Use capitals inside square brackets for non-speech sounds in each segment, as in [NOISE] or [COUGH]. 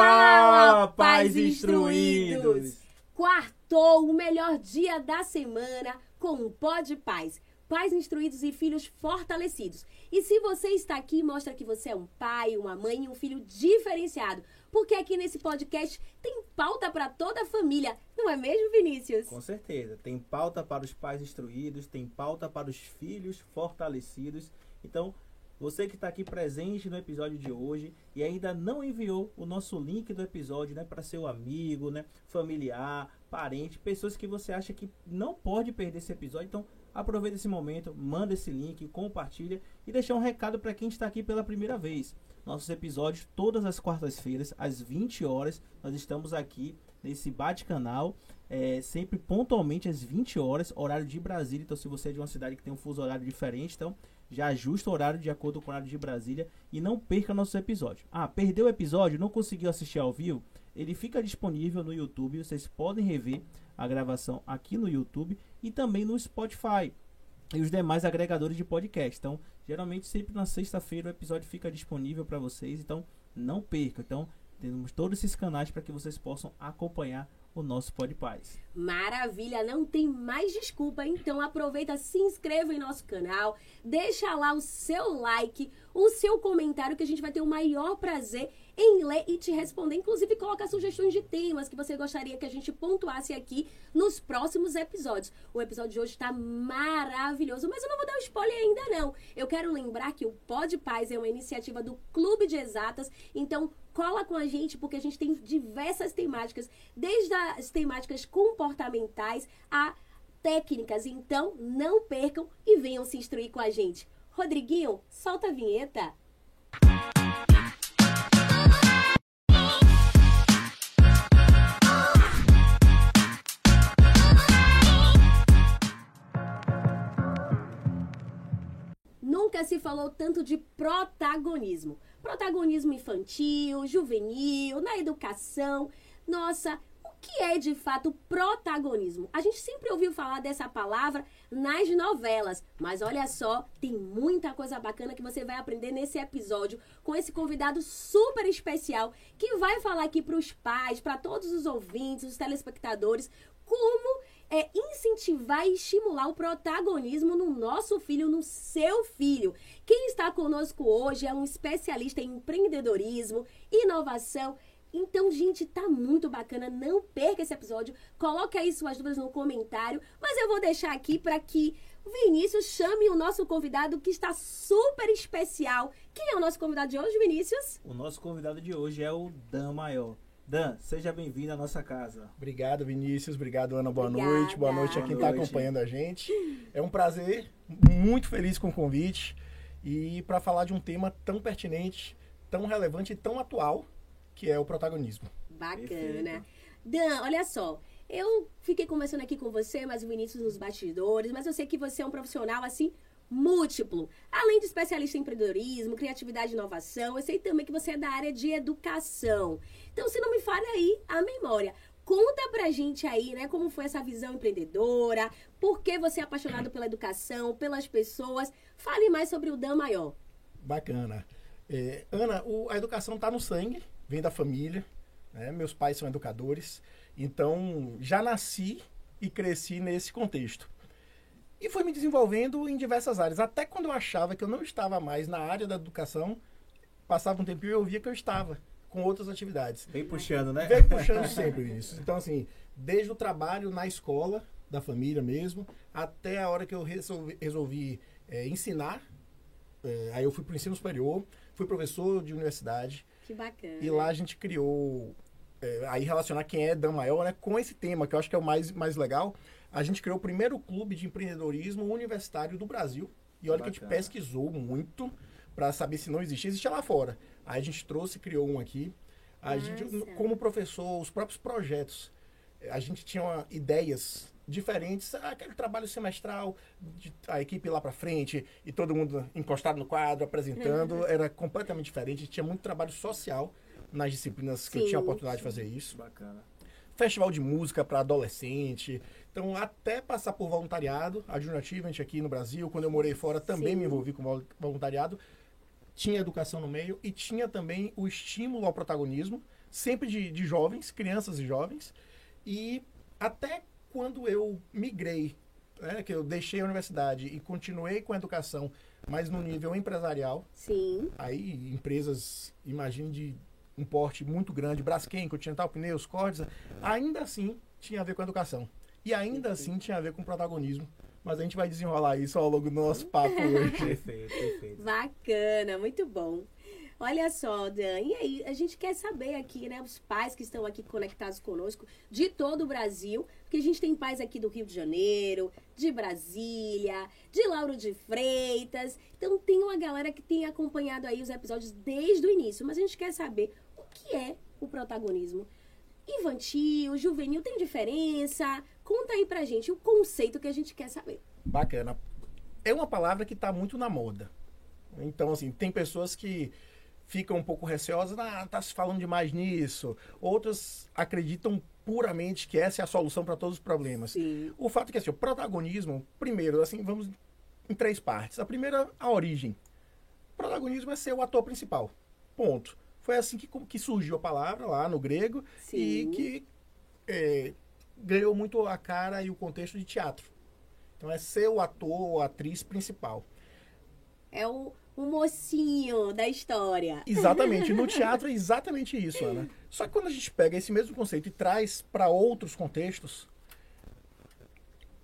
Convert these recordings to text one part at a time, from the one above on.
Fala, pais instruídos! Quartou o melhor dia da semana com o Pó de Paz. Pais instruídos e filhos fortalecidos. E se você está aqui, mostra que você é um pai, uma mãe e um filho diferenciado. Porque aqui nesse podcast tem pauta para toda a família. Não é mesmo, Vinícius? Com certeza. Tem pauta para os pais instruídos, tem pauta para os filhos fortalecidos. Então, você que está aqui presente no episódio de hoje e ainda não enviou o nosso link do episódio, né, para seu amigo, né, familiar, parente, pessoas que você acha que não pode perder esse episódio, então aproveita esse momento, manda esse link, compartilha e deixa um recado para quem está aqui pela primeira vez. Nossos episódios todas as quartas-feiras às 20 horas, nós estamos aqui nesse bate-canal, é, sempre pontualmente às 20 horas, horário de Brasília. Então, se você é de uma cidade que tem um fuso horário diferente, então já ajusta o horário de acordo com o horário de Brasília e não perca nossos episódios. Ah, perdeu o episódio, não conseguiu assistir ao vivo? Ele fica disponível no YouTube, vocês podem rever a gravação aqui no YouTube e também no Spotify e os demais agregadores de podcast. Então, geralmente sempre na sexta-feira o episódio fica disponível para vocês, então não perca. Então, temos todos esses canais para que vocês possam acompanhar o nosso Pod Paz. Maravilha, não tem mais desculpa, então aproveita, se inscreva em nosso canal, deixa lá o seu like, o seu comentário que a gente vai ter o maior prazer em ler e te responder, inclusive colocar sugestões de temas que você gostaria que a gente pontuasse aqui nos próximos episódios. O episódio de hoje está maravilhoso, mas eu não vou dar um spoiler ainda não. Eu quero lembrar que o Pod Paz é uma iniciativa do Clube de Exatas, então cola com a gente porque a gente tem diversas temáticas, desde as temáticas comportamentais a técnicas. Então, não percam e venham se instruir com a gente. Rodriguinho, solta a vinheta. Nunca se falou tanto de protagonismo. Protagonismo infantil, juvenil, na educação. Nossa, o que é de fato protagonismo? A gente sempre ouviu falar dessa palavra nas novelas, mas olha só, tem muita coisa bacana que você vai aprender nesse episódio com esse convidado super especial que vai falar aqui para os pais, para todos os ouvintes, os telespectadores, como é incentivar e estimular o protagonismo no nosso filho, no seu filho. Quem está conosco hoje é um especialista em empreendedorismo, inovação. Então, gente, tá muito bacana. Não perca esse episódio. Coloque aí suas dúvidas no comentário. Mas eu vou deixar aqui para que o Vinícius chame o nosso convidado que está super especial. Quem é o nosso convidado de hoje, Vinícius? O nosso convidado de hoje é o Dan Maior. Dan, seja bem-vindo à nossa casa. Obrigado, Vinícius. Obrigado, Ana. Boa Obrigada. noite. Boa noite a quem está acompanhando a gente. [LAUGHS] É um prazer, muito feliz com o convite e para falar de um tema tão pertinente, tão relevante e tão atual, que é o protagonismo. Bacana. Perfeito. Dan, olha só. Eu fiquei conversando aqui com você, mas o Vinícius nos bastidores, mas eu sei que você é um profissional assim múltiplo. Além de especialista em empreendedorismo, criatividade e inovação, eu sei também que você é da área de educação. Então, se não me falha aí a memória, conta pra gente aí, né, como foi essa visão empreendedora, por que você é apaixonado pela educação, pelas pessoas. Fale mais sobre o Dan Maior. Bacana. É, Ana, o- a educação está no sangue, vem da família. né? Meus pais são educadores, então já nasci e cresci nesse contexto. E fui me desenvolvendo em diversas áreas. Até quando eu achava que eu não estava mais na área da educação, passava um tempinho e eu via que eu estava com outras atividades. Vem puxando, né? Veio puxando [LAUGHS] sempre isso. Então, assim, desde o trabalho na escola, da família mesmo, até a hora que eu resolvi, resolvi, é, ensinar. É, aí eu fui para o ensino superior, fui professor de universidade. Que bacana. E lá a gente criou. É, aí relacionar quem é Dan Maior né, com esse tema, que eu acho que é o mais, mais legal. A gente criou o primeiro clube de empreendedorismo universitário do Brasil. E olha que a gente Bacana. pesquisou muito para saber se não existia. Existia lá fora. Aí a gente trouxe e criou um aqui. A gente, Massa. como professor, os próprios projetos, a gente tinha uma- ideias diferentes. Ah, Aquele trabalho semestral, de, a equipe lá para frente e todo mundo encostado no quadro, apresentando, [LAUGHS] era completamente diferente. Tinha muito trabalho social nas disciplinas que eu Sim, tinha a oportunidade de fazer isso Bacana. festival de música para adolescente. Então, até passar por voluntariado, a Junior Achievement aqui no Brasil, quando eu morei fora, também Sim. me envolvi com vol- voluntariado. tinha educação no meio e tinha também o estímulo ao protagonismo, sempre de, de jovens, crianças e jovens. E até quando eu migrei, né, que eu deixei a universidade e continuei com a educação, mas no nível empresarial, Sim. aí empresas, imagine de um porte muito grande, Braskem, Continental Pneus, Cordes, ainda assim tinha a ver com educação. E ainda assim tinha a ver com protagonismo. Mas a gente vai desenrolar isso ao longo do nosso papo [LAUGHS] hoje. Perfeito, perfeito. Bacana, muito bom. Olha só, Dan, e aí, a gente quer saber aqui, né, os pais que estão aqui conectados conosco, de todo o Brasil, porque a gente tem pais aqui do Rio de Janeiro, de Brasília, de Lauro de Freitas, então tem uma galera que tem acompanhado aí os episódios desde o início, mas a gente quer saber que é o protagonismo. Infantil, juvenil, tem diferença? Conta aí pra gente o conceito que a gente quer saber. Bacana. É uma palavra que está muito na moda. Então, assim, tem pessoas que ficam um pouco receosas, ah, tá se falando demais nisso. Outras acreditam puramente que essa é a solução para todos os problemas. Sim. O fato é que assim, o protagonismo, primeiro, assim, vamos em três partes. A primeira, a origem. O protagonismo é ser o ator principal. Ponto. Foi assim que, que surgiu a palavra lá no grego Sim. e que é, ganhou muito a cara e o contexto de teatro. Então é ser o ator ou atriz principal. É o, o mocinho da história. Exatamente. No [LAUGHS] teatro é exatamente isso, Ana. Só que quando a gente pega esse mesmo conceito e traz para outros contextos,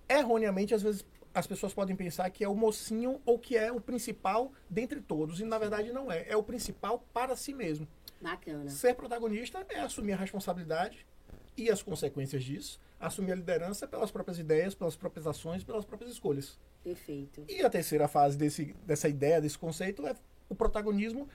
erroneamente, às vezes, as pessoas podem pensar que é o mocinho ou que é o principal dentre todos. E na verdade não é. É o principal para si mesmo. Bacana. Ser protagonista é assumir a responsabilidade e as consequências disso, assumir a liderança pelas próprias ideias, pelas próprias ações, pelas próprias escolhas. Perfeito. E a terceira fase desse, dessa ideia, desse conceito, é o protagonismo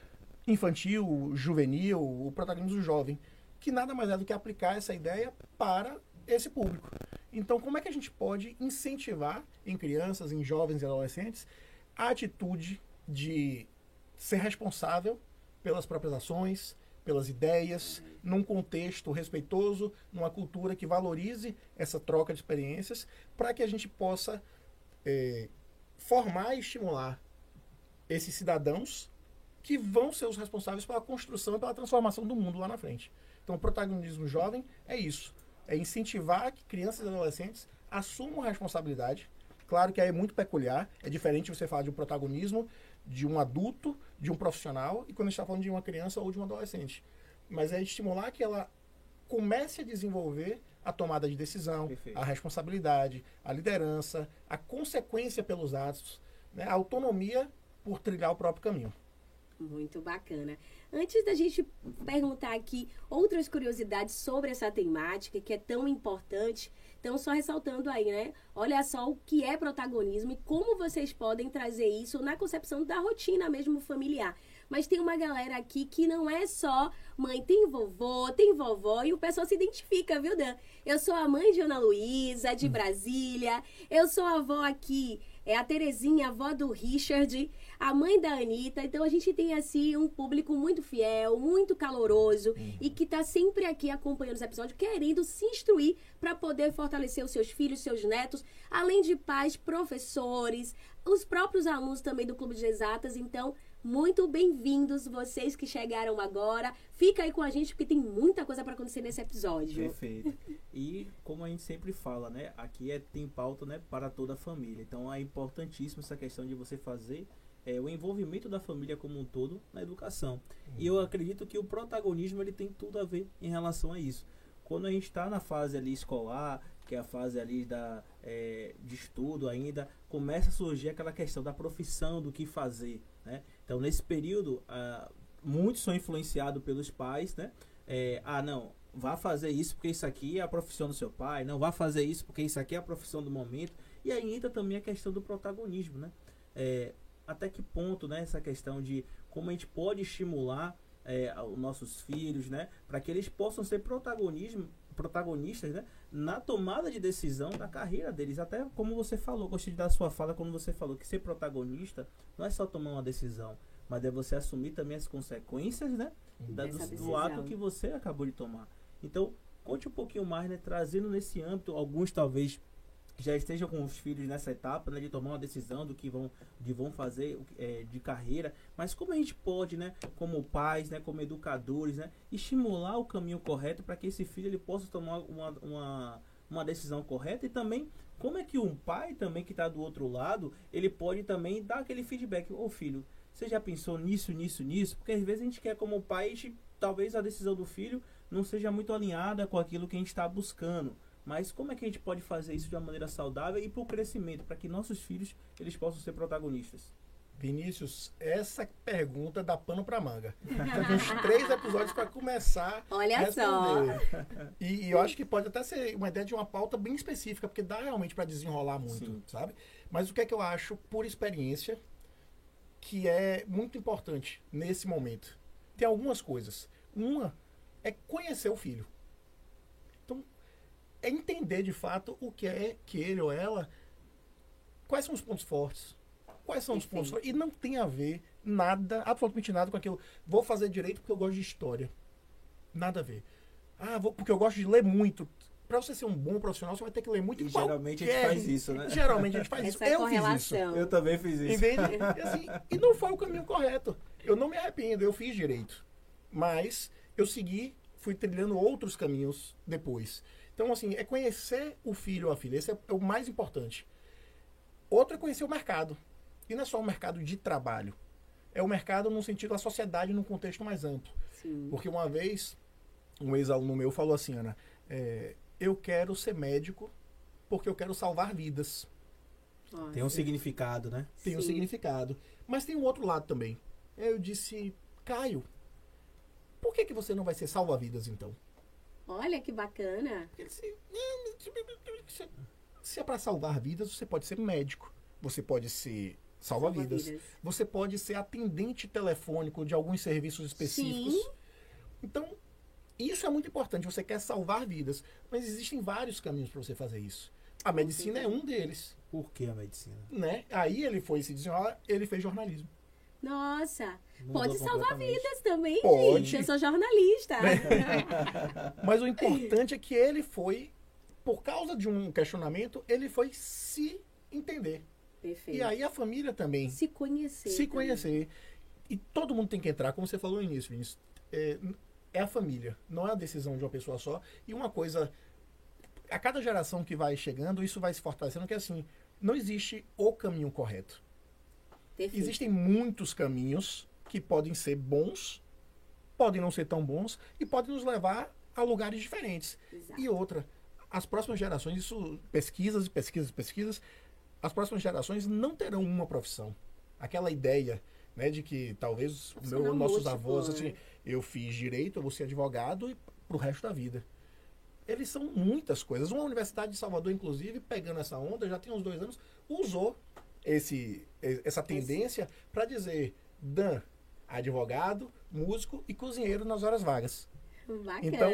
infantil, juvenil, o protagonismo jovem, que nada mais é do que aplicar essa ideia para esse público. Então, como é que a gente pode incentivar em crianças, em jovens e adolescentes a atitude de ser responsável pelas próprias ações, pelas ideias, num contexto respeitoso, numa cultura que valorize essa troca de experiências, para que a gente possa é, formar e estimular esses cidadãos que vão ser os responsáveis pela construção e pela transformação do mundo lá na frente. Então, o protagonismo jovem é isso: é incentivar que crianças e adolescentes assumam a responsabilidade. Claro que aí é muito peculiar, é diferente você falar de um protagonismo de um adulto, de um profissional, e quando a gente está falando de uma criança ou de um adolescente. Mas é estimular que ela comece a desenvolver a tomada de decisão, Perfeito. a responsabilidade, a liderança, a consequência pelos atos, né, a autonomia por trilhar o próprio caminho. Muito bacana. Antes da gente perguntar aqui outras curiosidades sobre essa temática que é tão importante, então só ressaltando aí, né? Olha só o que é protagonismo e como vocês podem trazer isso na concepção da rotina mesmo familiar. Mas tem uma galera aqui que não é só mãe, tem vovô, tem vovó, e o pessoal se identifica, viu, Dan? Eu sou a mãe de Ana Luísa, de Brasília. Eu sou a avó aqui, é a Terezinha, avó do Richard, a mãe da Anitta. Então a gente tem, assim, um público muito fiel, muito caloroso e que tá sempre aqui acompanhando os episódios, querendo se instruir para poder fortalecer os seus filhos, seus netos, além de pais, professores, os próprios alunos também do Clube de Exatas. Então, muito bem-vindos vocês que chegaram agora. Fica aí com a gente porque tem muita coisa para acontecer nesse episódio. Perfeito. E como a gente sempre fala, né? Aqui é tem pauta, né, para toda a família. Então é importantíssimo essa questão de você fazer é, o envolvimento da família como um todo na educação. E eu acredito que o protagonismo ele tem tudo a ver em relação a isso. Quando a gente está na fase ali escolar, que é a fase ali da, é, de estudo ainda, começa a surgir aquela questão da profissão, do que fazer, né? Então, nesse período, ah, muitos são influenciados pelos pais, né? É, ah, não, vá fazer isso porque isso aqui é a profissão do seu pai, não vá fazer isso porque isso aqui é a profissão do momento. E aí entra também a questão do protagonismo, né? É, até que ponto, né, essa questão de como a gente pode estimular é, os nossos filhos, né, para que eles possam ser protagonismo, protagonistas, né, na tomada de decisão da carreira deles. Até como você falou, gostei da sua fala quando você falou que ser protagonista não é só tomar uma decisão, mas é você assumir também as consequências, né, da- do, do ato que você acabou de tomar. Então, conte um pouquinho mais, né, trazendo nesse âmbito alguns talvez já estejam com os filhos nessa etapa, né, de tomar uma decisão do que vão, de vão fazer é, de carreira, mas como a gente pode, né, como pais, né, como educadores, né, estimular o caminho correto para que esse filho ele possa tomar uma, uma, uma decisão correta e também como é que um pai também que está do outro lado, ele pode também dar aquele feedback, ô filho, você já pensou nisso, nisso, nisso? Porque às vezes a gente quer como pai, a gente, talvez a decisão do filho não seja muito alinhada com aquilo que a gente está buscando. Mas como é que a gente pode fazer isso de uma maneira saudável e para o crescimento, para que nossos filhos eles possam ser protagonistas? Vinícius, essa pergunta dá pano para manga. Tem uns [LAUGHS] três episódios para começar Olha a responder. só. E, e eu acho que pode até ser uma ideia de uma pauta bem específica, porque dá realmente para desenrolar muito, Sim. sabe? Mas o que é que eu acho, por experiência, que é muito importante nesse momento? Tem algumas coisas. Uma é conhecer o filho. É entender de fato o que é que ele ou ela. Quais são os pontos fortes? Quais são os Perfeito. pontos fortes? E não tem a ver nada, absolutamente nada com aquilo. Vou fazer direito porque eu gosto de história. Nada a ver. Ah, vou, porque eu gosto de ler muito. Para você ser um bom profissional, você vai ter que ler muito. E geralmente a gente faz isso, né? Geralmente a gente faz isso. Essa Eu fiz isso. Eu também fiz isso. de, [LAUGHS] e assim, e não foi o caminho correto. Eu não me arrependo, eu fiz direito. Mas eu segui, fui trilhando outros caminhos depois. Então, assim, é conhecer o filho ou a filha. Esse é o mais importante. Outro é conhecer o mercado. E não é só o mercado de trabalho. É o mercado no sentido da sociedade num contexto mais amplo. Sim. Porque uma vez, um ex-aluno meu falou assim, Ana, é, eu quero ser médico porque eu quero salvar vidas. Nossa. Tem um significado, né? Tem um Sim. significado. Mas tem um outro lado também. Eu disse, Caio, por que, que você não vai ser salva-vidas então? Olha que bacana. Ele "Não, se- se é para salvar vidas, você pode ser médico, você pode ser salva-vidas, Salva-vidas. você pode ser atendente telefônico de alguns serviços específicos. Sim. Então, isso é muito importante. Você quer salvar vidas, mas existem vários caminhos para você fazer isso. A medicina é um deles, Por que a medicina? né? Aí ele foi se desenrolar, ele fez jornalismo. Nossa. Mudou Pode salvar vidas também, Pode. gente. Eu sou jornalista. [LAUGHS] Mas o importante é que ele foi, por causa de um questionamento, ele foi se entender. Perfeito. E aí a família também Se conhecer. se também. conhecer. E todo mundo tem que entrar, como você falou no início, Vinícius. É, é a família, não é a decisão de uma pessoa só. E uma coisa, a cada geração que vai chegando, isso vai se fortalecendo, que é assim, não existe o caminho correto. Perfeito. Existem muitos caminhos que podem ser bons, podem não ser tão bons e podem nos levar a lugares diferentes. Exato. E outra, as próximas gerações, isso, pesquisas e pesquisas e pesquisas, as próximas gerações não terão uma profissão. Aquela ideia, né, de que talvez o meu, nossos avós, né? assim, eu fiz direito, eu vou ser advogado e pro resto da vida. Eles são muitas coisas. Uma universidade de Salvador, inclusive, pegando essa onda, já tem uns dois anos, usou esse, essa tendência para dizer Dan, advogado, músico e cozinheiro nas horas vagas. Bacana. Então,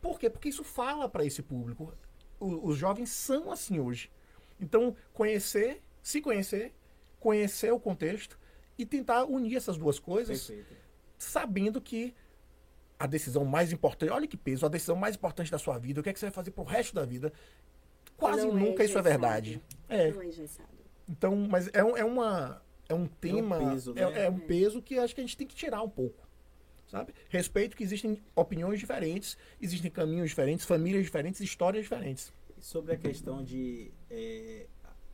Por quê? Porque isso fala para esse público. O- os jovens são assim hoje. Então, conhecer, se conhecer, conhecer o contexto e tentar unir essas duas coisas, Perfeito. sabendo que a decisão mais importante, olha que peso, a decisão mais importante da sua vida, o que é que você vai fazer pro resto da vida, quase Não é nunca isso é verdade. É. Não é engessado. Então, mas é, um- é uma é um tema, peso, é, né? é um peso que acho que a gente tem que tirar um pouco, sabe? Respeito que existem opiniões diferentes, existem caminhos diferentes, famílias diferentes, histórias diferentes. Sobre a questão de é,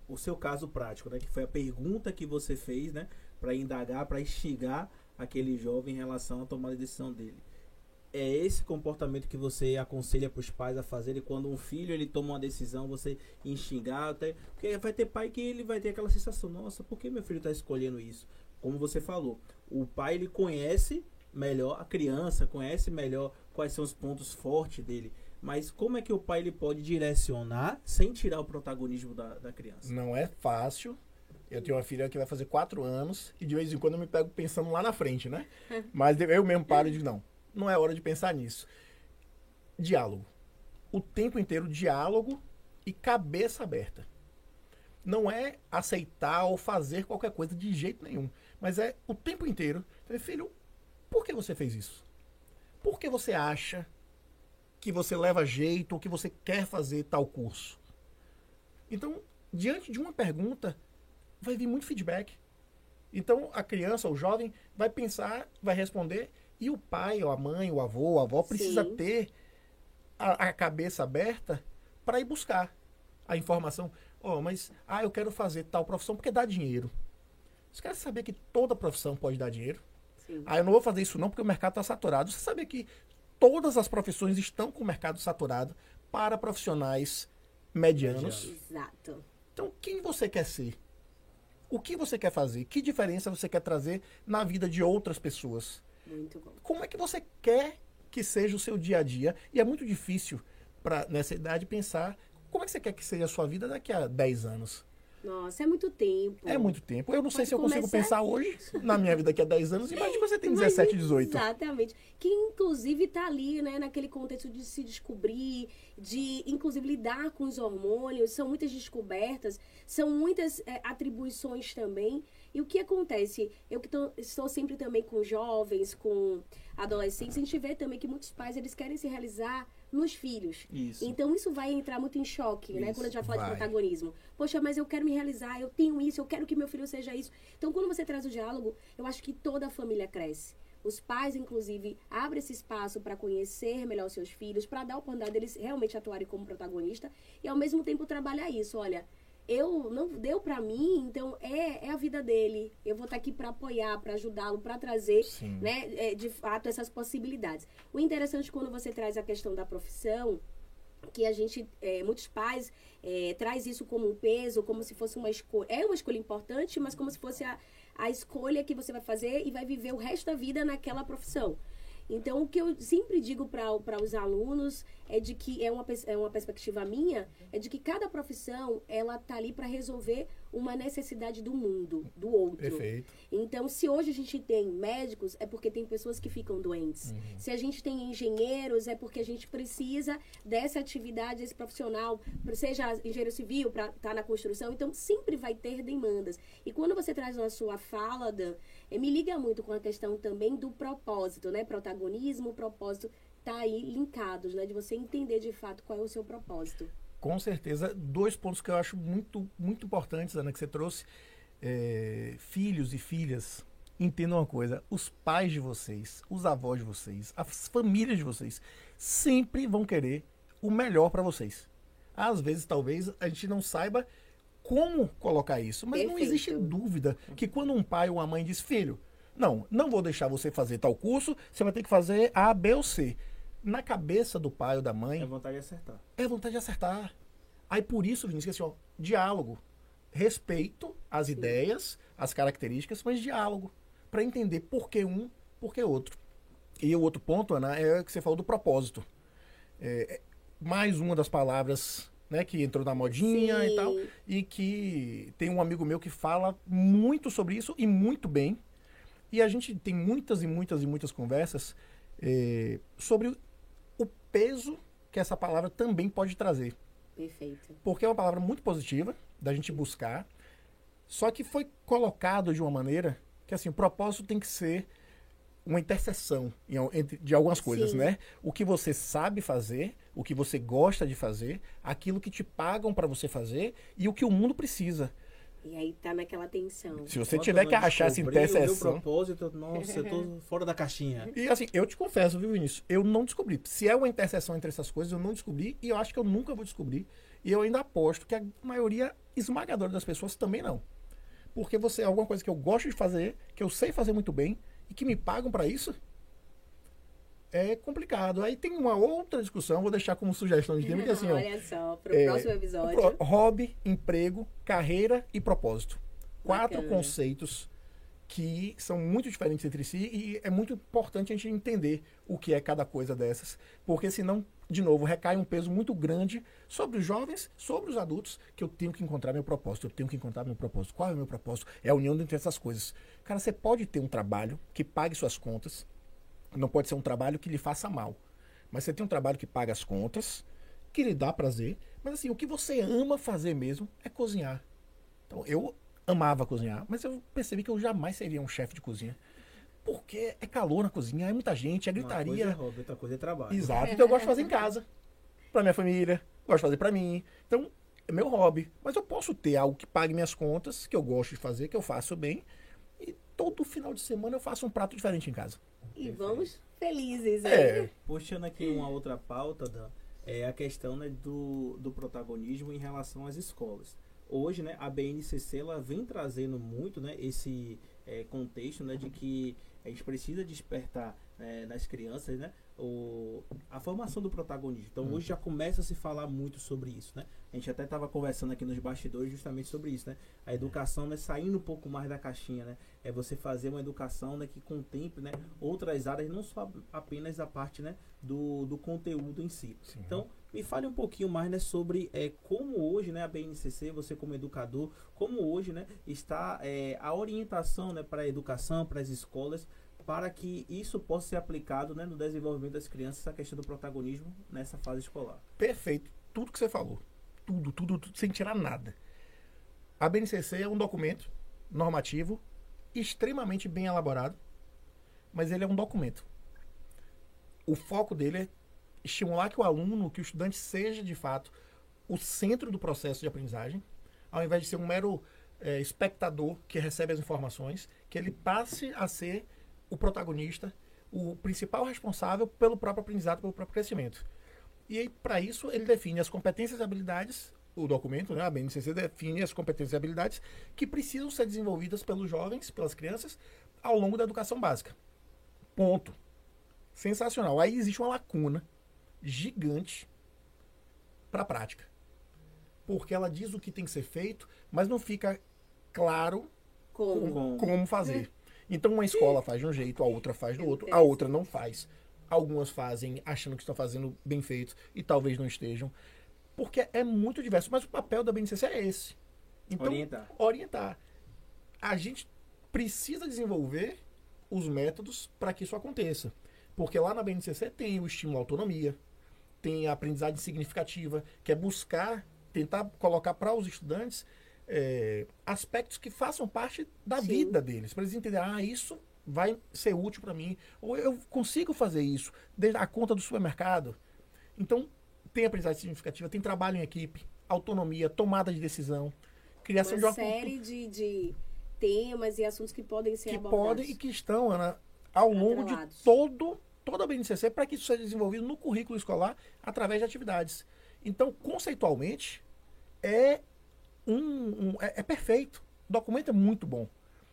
o seu caso prático, né? Que foi a pergunta que você fez, né? Para indagar, para instigar aquele jovem em relação à tomada de decisão dele. É esse comportamento que você aconselha para os pais a fazerem quando um filho ele toma uma decisão, você instigar, até, porque vai ter pai que ele vai ter aquela sensação, nossa, por que meu filho está escolhendo isso? Como você falou, o pai ele conhece melhor a criança, conhece melhor quais são os pontos fortes dele. Mas como é que o pai ele pode direcionar sem tirar o protagonismo da, da criança? Não é fácil. Eu tenho uma filha que vai fazer quatro anos e de vez em quando eu me pego pensando lá na frente, né? [LAUGHS] Mas eu mesmo paro e digo, não, não é hora de pensar nisso. Diálogo. O tempo inteiro, diálogo e cabeça aberta. Não é aceitar ou fazer qualquer coisa de jeito nenhum. Mas é o tempo inteiro. Filho, por que você fez isso? Por que você acha que você leva jeito ou que você quer fazer tal curso? Então, diante de uma pergunta, vai vir muito feedback. Então, a criança, o jovem, vai pensar, vai responder, e o pai, ou a mãe, o avô, a avó precisa Sim. ter a, a cabeça aberta para ir buscar a informação. Ó, mas, ah, eu quero fazer tal profissão porque dá dinheiro. Você quer saber que toda profissão pode dar dinheiro? Sim. Ah, eu não vou fazer isso não porque o mercado está saturado. Você sabia que todas as profissões estão com o mercado saturado para profissionais medianos? Medianos. Exato. Então, quem você quer ser? O que você quer fazer? Que diferença você quer trazer na vida de outras pessoas? Muito bom. Como é que você quer que seja o seu dia a dia? E é muito difícil para nessa idade pensar como é que você quer que seja a sua vida daqui a 10 anos. Nossa, é muito tempo. É muito tempo. Eu não sei Pode se eu consigo pensar hoje, na minha vida daqui a 10 anos. Imagina você tem 17, 18. Exatamente. Que inclusive tá ali, né, naquele contexto de se descobrir, de inclusive lidar com os hormônios, são muitas descobertas, são muitas é, atribuições também. E o que acontece? Eu que tô- estou sempre também com jovens, com adolescentes, a gente vê também que muitos pais eles querem se realizar nos filhos. Isso. Então isso vai entrar muito em choque, né? Isso, Quando a gente vai falar vai. de protagonismo. Poxa, mas eu quero me realizar, eu tenho isso, eu quero que meu filho seja isso. Então quando você traz o diálogo, eu acho que toda a família cresce. Os pais, inclusive, abrem esse espaço para conhecer melhor os seus filhos, para dar a oportunidade deles realmente atuarem como protagonista e ao mesmo tempo trabalhar isso. Olha, eu não deu para mim, então é, é a vida dele. Eu vou estar aqui para apoiar, para ajudá-lo, para trazer Sim. né, é, de fato, essas possibilidades. O interessante quando você traz a questão da profissão, que a gente, é, muitos pais, é, traz isso como um peso, como se fosse uma escolha. É uma escolha importante, mas como se fosse a, a escolha que você vai fazer e vai viver o resto da vida naquela profissão. Então, o que eu sempre digo para os alunos é de que é uma, é uma perspectiva minha, é de que cada profissão ela tá ali para resolver uma necessidade do mundo, do outro. Perfeito. Então, se hoje a gente tem médicos, é porque tem pessoas que ficam doentes. Se a gente tem engenheiros, é porque a gente precisa dessa atividade, desse profissional, seja engenheiro civil, para estar na construção. Então, sempre vai ter demandas. E quando você traz na sua fala, Dan, eh, me liga muito com a questão também do propósito, né? Protagonismo, propósito, tá aí linkados, né? De você entender de fato qual é o seu propósito. Com certeza, dois pontos que eu acho muito, muito importantes, Ana, que você trouxe. É, filhos e filhas, entendam uma coisa: os pais de vocês, os avós de vocês, as famílias de vocês, sempre vão querer o melhor para vocês. Às vezes, talvez, a gente não saiba como colocar isso, mas não Perfeito. existe dúvida que quando um pai ou uma mãe diz, filho, não, não vou deixar você fazer tal curso, você vai ter que fazer A, B ou C. Na cabeça do pai ou da mãe, É vontade de acertar. é vontade de acertar. Aí por isso, Vinícius, que assim, ó, diálogo. Respeito às ideias, às características, mas diálogo. Para entender por que um, por que outro. E o outro ponto, Ana, é o que você falou do propósito. É, é mais uma das palavras né, que entrou na modinha Sim. e tal. E que tem um amigo meu que fala muito sobre isso e muito bem. E a gente tem muitas e muitas e muitas conversas eh, sobre peso que essa palavra também pode trazer. Perfeito. Porque é uma palavra muito positiva da gente buscar, só que foi colocado de uma maneira que assim, o propósito tem que ser uma interseção de algumas coisas, Sim. né? O que você sabe fazer, o que você gosta de fazer, aquilo que te pagam para você fazer e o que o mundo precisa. E aí tá naquela tensão. Se você tiver que achar essa descobrir o meu interseção, propósito, nossa, eu tô [LAUGHS] fora da caixinha. E assim, eu te confesso, viu, Vinícius? Eu não descobri. Se é uma interseção entre essas coisas, eu não descobri e eu acho que eu nunca vou descobrir. E eu ainda aposto que a maioria esmagadora das pessoas também não. Porque você é alguma coisa que eu gosto de fazer, que eu sei fazer muito bem e que me pagam pra isso, é complicado. Aí tem uma outra discussão, vou deixar como sugestão de tema, que é assim, ó, Olha só, pro é, próximo episódio. pro- hobby, emprego, carreira e propósito. Quatro Bacana. conceitos que são muito diferentes entre si e é muito importante a gente entender o que é cada coisa dessas, porque senão, de novo, recai um peso muito grande sobre os jovens, sobre os adultos, que eu tenho que encontrar meu propósito, eu tenho que encontrar meu propósito. Qual é o meu propósito? É a união entre essas coisas. Cara, você pode ter um trabalho que pague suas contas, não pode ser um trabalho que lhe faça mal, mas você tem um trabalho que paga as contas, que lhe dá prazer, mas assim, o que você ama fazer mesmo é cozinhar. Então, eu amava cozinhar, mas eu percebi que eu jamais seria um chefe de cozinha. Porque é calor na cozinha, é muita gente, é Uma coisa é gritaria. hobby, outra coisa é trabalho. Exato. Então eu gosto de fazer em casa. Pra minha família, gosto de fazer pra mim. Então, é meu hobby. Mas eu posso ter algo que pague minhas contas, que eu gosto de fazer, que eu faço bem. Todo final de semana eu faço um prato diferente em casa. E vamos felizes. É. hein? Puxando aqui uma outra pauta, Dan, é a questão né, do, do protagonismo em relação às escolas. Hoje, né, a BNCC ela vem trazendo muito né, esse é, contexto né, de que a gente precisa despertar é, nas crianças né, o, a formação do protagonismo. Então, hoje já começa a se falar muito sobre isso. Né? A gente até estava conversando aqui nos bastidores justamente sobre isso. Né? A educação né, saindo um pouco mais da caixinha. Né? É você fazer uma educação né, que contemple né, outras áreas, não só apenas a parte né, do, do conteúdo em si. Sim. Então, me fale um pouquinho mais né, sobre é, como hoje né, a BNCC, você como educador, como hoje né, está é, a orientação né, para a educação, para as escolas, para que isso possa ser aplicado né, no desenvolvimento das crianças, essa questão do protagonismo nessa fase escolar. Perfeito. Tudo que você falou. Tudo, tudo, tudo, sem tirar nada. A BNCC é um documento normativo extremamente bem elaborado, mas ele é um documento. O foco dele é estimular que o aluno, que o estudante seja de fato o centro do processo de aprendizagem, ao invés de ser um mero eh, espectador que recebe as informações, que ele passe a ser o protagonista, o principal responsável pelo próprio aprendizado, pelo próprio crescimento. E aí, para isso, ele define as competências e habilidades, o documento, né, a BNCC define as competências e habilidades que precisam ser desenvolvidas pelos jovens, pelas crianças, ao longo da educação básica. Ponto. Sensacional. Aí existe uma lacuna gigante para a prática. Porque ela diz o que tem que ser feito, mas não fica claro Como? Com- como fazer. Então uma escola faz de um jeito, a outra faz do outro, a outra não faz. Algumas fazem achando que estão fazendo bem feito e talvez não estejam. Porque é muito diverso. Mas o papel da BNCC é esse. Então, Orientar. orientar. A gente precisa desenvolver os métodos para que isso aconteça. Porque lá na BNCC tem o estímulo à autonomia, tem a aprendizagem significativa, que é buscar, tentar colocar para os estudantes é, aspectos que façam parte da Sim. vida deles, para eles entenderem, ah, isso vai ser útil para mim, ou eu consigo fazer isso, desde a conta do supermercado. Então, tem aprendizagem significativa, tem trabalho em equipe, autonomia, tomada de decisão, criação de Uma uma cultura série de, de temas e assuntos que podem ser que abordados. podem e que estão, Ana, ao longo de Atrelados. todo, toda a BNCC para que isso seja desenvolvido no currículo escolar através de atividades. Então, conceitualmente, é, um, um- é, é perfeito. O documento é muito bom.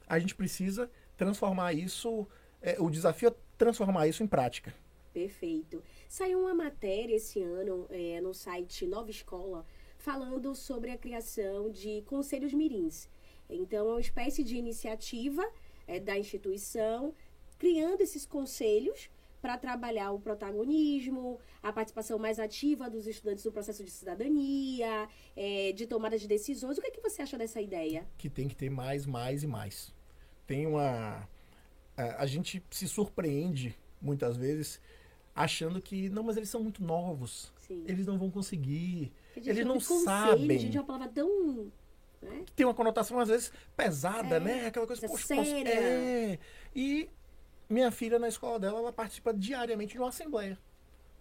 A gente precisa transformar isso, é, o desafio é transformar isso em prática. Perfeito. Saiu uma matéria esse ano é, no site Nova Escola falando sobre a criação de conselhos mirins. Então, é uma espécie de iniciativa é, da instituição criando esses conselhos para trabalhar o protagonismo, a participação mais ativa dos estudantes no processo de cidadania, é, de tomada de decisões. O que, é que você acha dessa ideia? que tem que ter mais, mais e mais. Tem uma. A, a gente se surpreende muitas vezes achando que, não, mas eles são muito novos. Sim. Eles não vão conseguir. Gente, Eles não conselho, sabem. Gente, é uma palavra tão. Né? Tem uma conotação, às vezes, pesada, É, né? Aquela coisa, coisa poxa, posso- séria. É. E minha filha, na escola dela, ela participa diariamente de uma assembleia.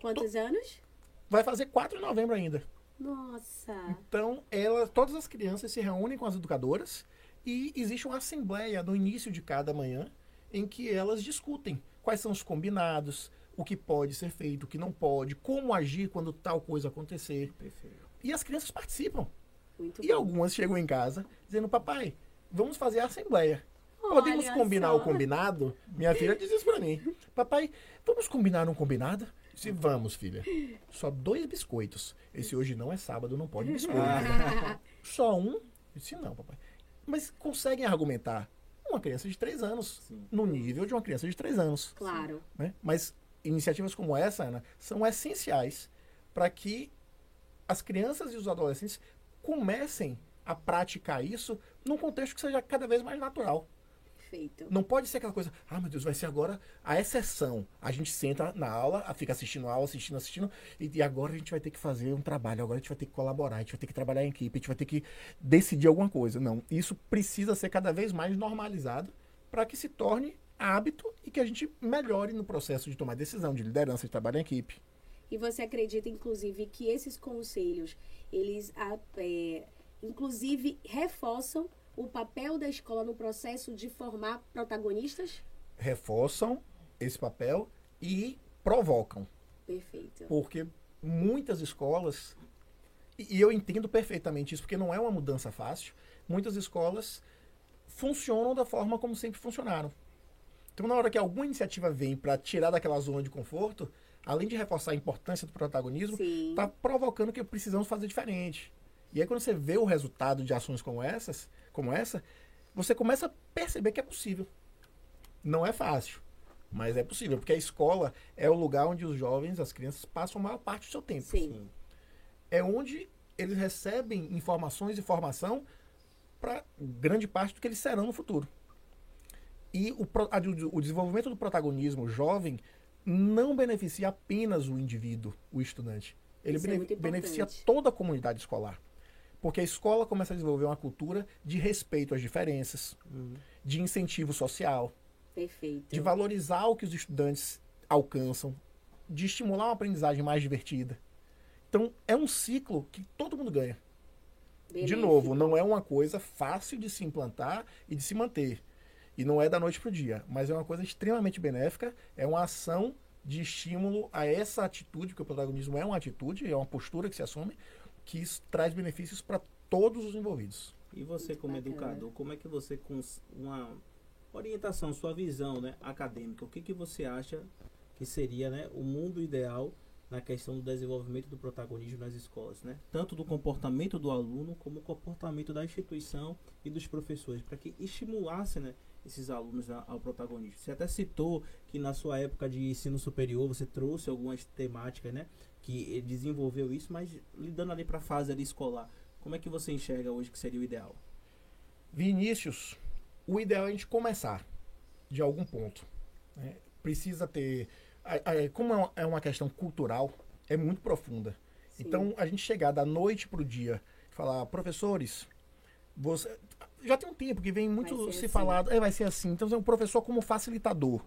Quantos anos? Vai fazer 4 de novembro ainda. Nossa. Então, ela, todas as crianças se reúnem com as educadoras e existe uma assembleia no início de cada manhã em que elas discutem quais são os combinados, o que pode ser feito, o que não pode, como agir quando tal coisa acontecer. Perfeito. E as crianças participam. Muito E bom. algumas chegam em casa dizendo: Papai, vamos fazer a assembleia. Podemos Olha combinar só. o combinado? Minha filha diz isso pra mim. Papai, vamos combinar um combinado? Se vamos, filha. Só dois biscoitos. Esse hoje não é sábado, não pode biscoito. [LAUGHS] Só um? Disse, não, papai. Mas conseguem argumentar uma criança de três anos, Sim. no nível de uma criança de três anos. Claro. né? Mas iniciativas como essa, Ana, são essenciais para que as crianças e os adolescentes comecem a praticar isso num contexto que seja cada vez mais natural. Perfeito. Não pode ser aquela coisa, ah, meu Deus, vai ser agora a exceção. A gente senta na aula, fica assistindo a aula, assistindo, assistindo, e, e agora a gente vai ter que fazer um trabalho, agora a gente vai ter que colaborar, a gente vai ter que trabalhar em equipe, a gente vai ter que decidir alguma coisa. Não, isso precisa ser cada vez mais normalizado para que se torne hábito e que a gente melhore no processo de tomar decisão, de liderança, de trabalho em equipe. E você acredita, inclusive, que esses conselhos, eles, a- é, inclusive, reforçam o papel da escola no processo de formar protagonistas? Reforçam esse papel e provocam. Perfeito. Porque muitas escolas, e eu entendo perfeitamente isso, porque não é uma mudança fácil, muitas escolas funcionam da forma como sempre funcionaram. Então, na hora que alguma iniciativa vem para tirar daquela zona de conforto, além de reforçar a importância do protagonismo, está provocando que precisamos fazer diferente. E aí, quando você vê o resultado de ações como essas, como essa, você começa a perceber que é possível. Não é fácil, mas é possível, porque a escola é o lugar onde os jovens, as crianças, passam a maior parte do seu tempo. Sim. É onde eles recebem informações e formação para grande parte do que eles serão no futuro. E o, a- o desenvolvimento do protagonismo jovem não beneficia apenas o indivíduo, o estudante. Ele é bene- muito beneficia toda a comunidade escolar. Porque a escola começa a desenvolver uma cultura de respeito às diferenças, de incentivo social, Perfeito. de valorizar o que os estudantes alcançam, de estimular uma aprendizagem mais divertida. Então, é um ciclo que todo mundo ganha. De Benéfico. novo, não é uma coisa fácil de se implantar e de se manter. E não é da noite para o dia, mas é uma coisa extremamente benéfica, é uma ação de estímulo a essa atitude, porque o protagonismo é uma atitude, é uma postura que se assume, que isso traz benefícios para todos os envolvidos. E você, como bacana. educador, como é que você, com uma orientação, sua visão né, acadêmica, o que, que você acha que seria né, o mundo ideal na questão do desenvolvimento do protagonismo nas escolas? Né? Tanto do comportamento do aluno, como o comportamento da instituição e dos professores, para que estimulasse né, esses alunos a- ao protagonismo. Você até citou que na sua época de ensino superior você trouxe algumas temáticas né, que desenvolveu isso, mas lidando ali para a fase ali escolar, como é que você enxerga hoje que seria o ideal? Vinícius, o ideal é a gente começar de algum ponto. né? Precisa ter. como é uma- é uma questão cultural, é muito profunda. Sim. Então, a gente chegar da noite pro dia e falar, professores, você. Já tem um tempo que vem muito se assim. falado, é, vai ser assim. Então, é um professor como facilitador.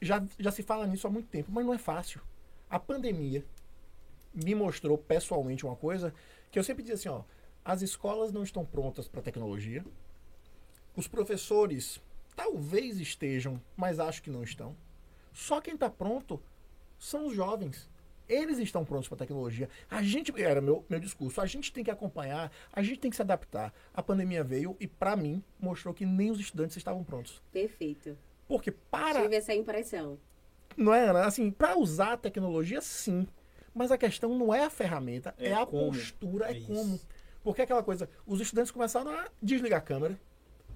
Já, já se fala nisso há muito tempo, mas não é fácil. A pandemia me mostrou pessoalmente uma coisa que eu sempre dizia assim, ó, as escolas não estão prontas para tecnologia. Os professores talvez estejam, mas acho que não estão. Só quem está pronto são os jovens. Eles estão prontos para a tecnologia. A gente, era meu, meu discurso, a gente tem que acompanhar, a gente tem que se adaptar. A pandemia veio e, para mim, mostrou que nem os estudantes estavam prontos. Perfeito. Porque para Tive essa impressão. Não é, Ana? Assim, para usar a tecnologia, sim. Mas a questão não é a ferramenta, é, É a como. postura, é, É como. Porque é aquela coisa, os estudantes começaram a desligar a câmera,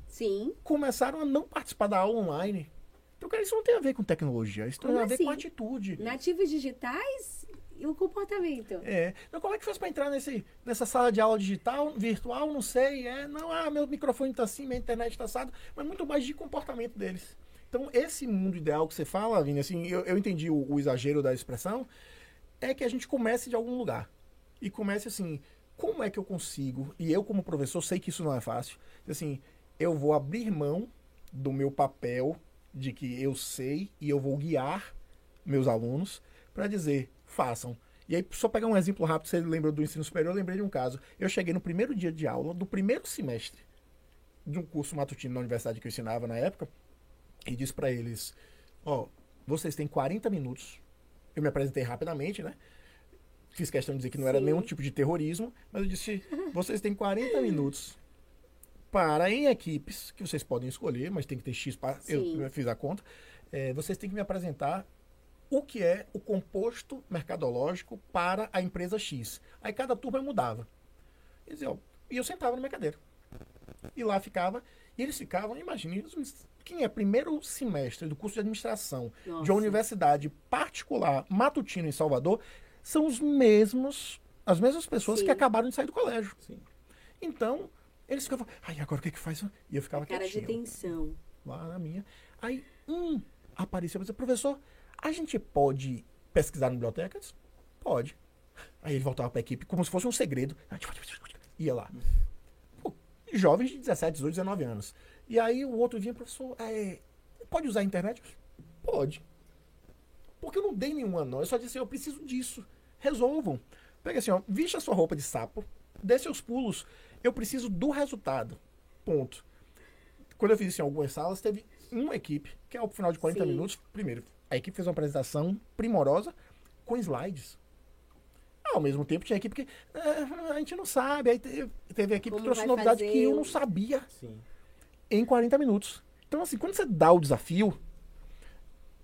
Sim. começaram a não participar da aula online. Então, cara, isso não tem a ver com tecnologia, isso tem Como a ver assim? com atitude. Nativos digitais e o comportamento. É. Então, como é que faz para entrar nesse, nessa sala de aula digital, virtual? Não sei. É, não, ah, meu microfone tá assim, minha internet tá assado, mas muito mais de comportamento deles. Então, esse mundo ideal que você fala, Vini, assim, eu, eu entendi o, o exagero da expressão, é que a gente comece de algum lugar. E comece assim, como é que eu consigo, e eu como professor sei que isso não é fácil, assim, eu vou abrir mão do meu papel de que eu sei e eu vou guiar meus alunos para dizer, façam. E aí, só pegar um exemplo rápido, você lembrou do ensino superior, eu lembrei de um caso. Eu cheguei no primeiro dia de aula do primeiro semestre de um curso matutino na universidade que eu ensinava na época e disse para eles, ó, vocês têm 40 minutos. Eu me apresentei rapidamente, né? Fiz questão de dizer que não era Sim. nenhum tipo de terrorismo, mas eu disse, vocês têm 40 minutos para em equipes que vocês podem escolher, mas tem que ter X eu, fiz a conta. É, vocês têm que me apresentar o que é o composto mercadológico para a empresa X. Aí cada turma mudava. E, eu sentava na minha cadeira. E lá ficava. E eles ficavam, imagine, os- quem é primeiro semestre do curso de administração de Nossa. uma universidade particular matutino em Salvador, são os mesmos, as mesmas pessoas Sim. que acabaram de sair do colégio. Sim. Então, eles ficavam, ai, agora o que que faz? E eu ficava Cara de quietinho tensão. lá na minha. Aí um apareceu e disse, professor, a gente pode pesquisar em bibliotecas? Pode. Aí ele voltava para a equipe como se fosse um segredo. Ia lá. Pô, jovens de 17, 18, 19 anos. E aí o outro vinha, professor, é, pode usar a internet? Pode. Porque eu não dei nenhuma não. Eu só disse, eu preciso disso. Resolvam. Pega assim, ó, vista a sua roupa de sapo, dê seus pulos. Eu preciso do resultado. Ponto. Quando eu fiz isso em algumas salas, teve uma equipe, que ao final de 40 Sim. minutos, primeiro, a equipe fez uma apresentação primorosa com slides. Ao mesmo tempo, tinha equipe que "Ah, a gente não sabe. Aí teve, teve a equipe Como que trouxe novidade fazer que eu não sabia Sim. Em 40 minutos. Então, assim, quando você dá o desafio,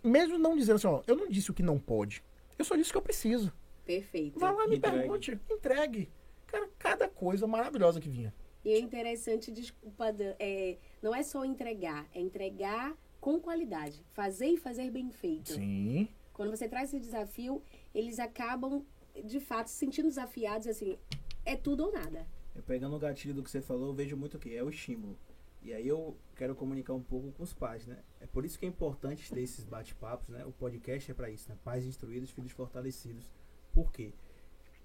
mesmo não dizendo assim, ó, eu não disse o que não pode. Eu só disse o que eu preciso. Perfeito. Vai lá me Entregue. pergunte. Entregue. Cara, cada coisa maravilhosa que vinha. E é interessante, desculpa, é, não é só entregar, é entregar com qualidade. Fazer e fazer bem feito. Sim. Quando você traz esse desafio, eles acabam, de fato, se sentindo desafiados, assim, é tudo ou nada. Eu pegando o gatilho do que você falou, eu vejo muito o que é o estímulo. E aí eu quero comunicar um pouco com os pais, né? É por isso que é importante ter esses bate-papos, né? O podcast é para isso, né? Pais instruídos, filhos fortalecidos. Por quê?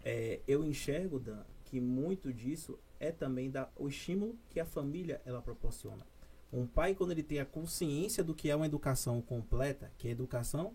É, eu enxergo, Dan, que muito disso é também da, o estímulo que a família ela proporciona. Um pai, quando ele tem a consciência do que é uma educação completa, que é educação,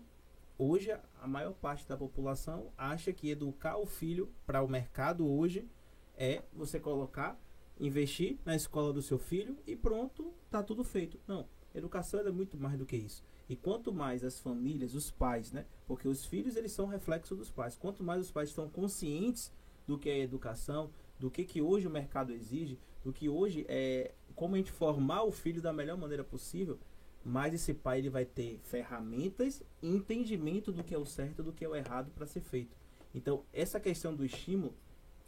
hoje a maior parte da população acha que educar o filho para o mercado hoje é você colocar, investir na escola do seu filho e pronto, tá tudo feito. Não, educação é muito mais do que isso. E quanto mais as famílias, os pais, né? Porque os filhos eles são reflexo dos pais. Quanto mais os pais estão conscientes do que é educação, do que que hoje o mercado exige, do que hoje é como a gente formar o filho da melhor maneira possível, mais esse pai ele vai ter ferramentas e entendimento do que é o certo do que é o errado para ser feito. Então, essa questão do estímulo,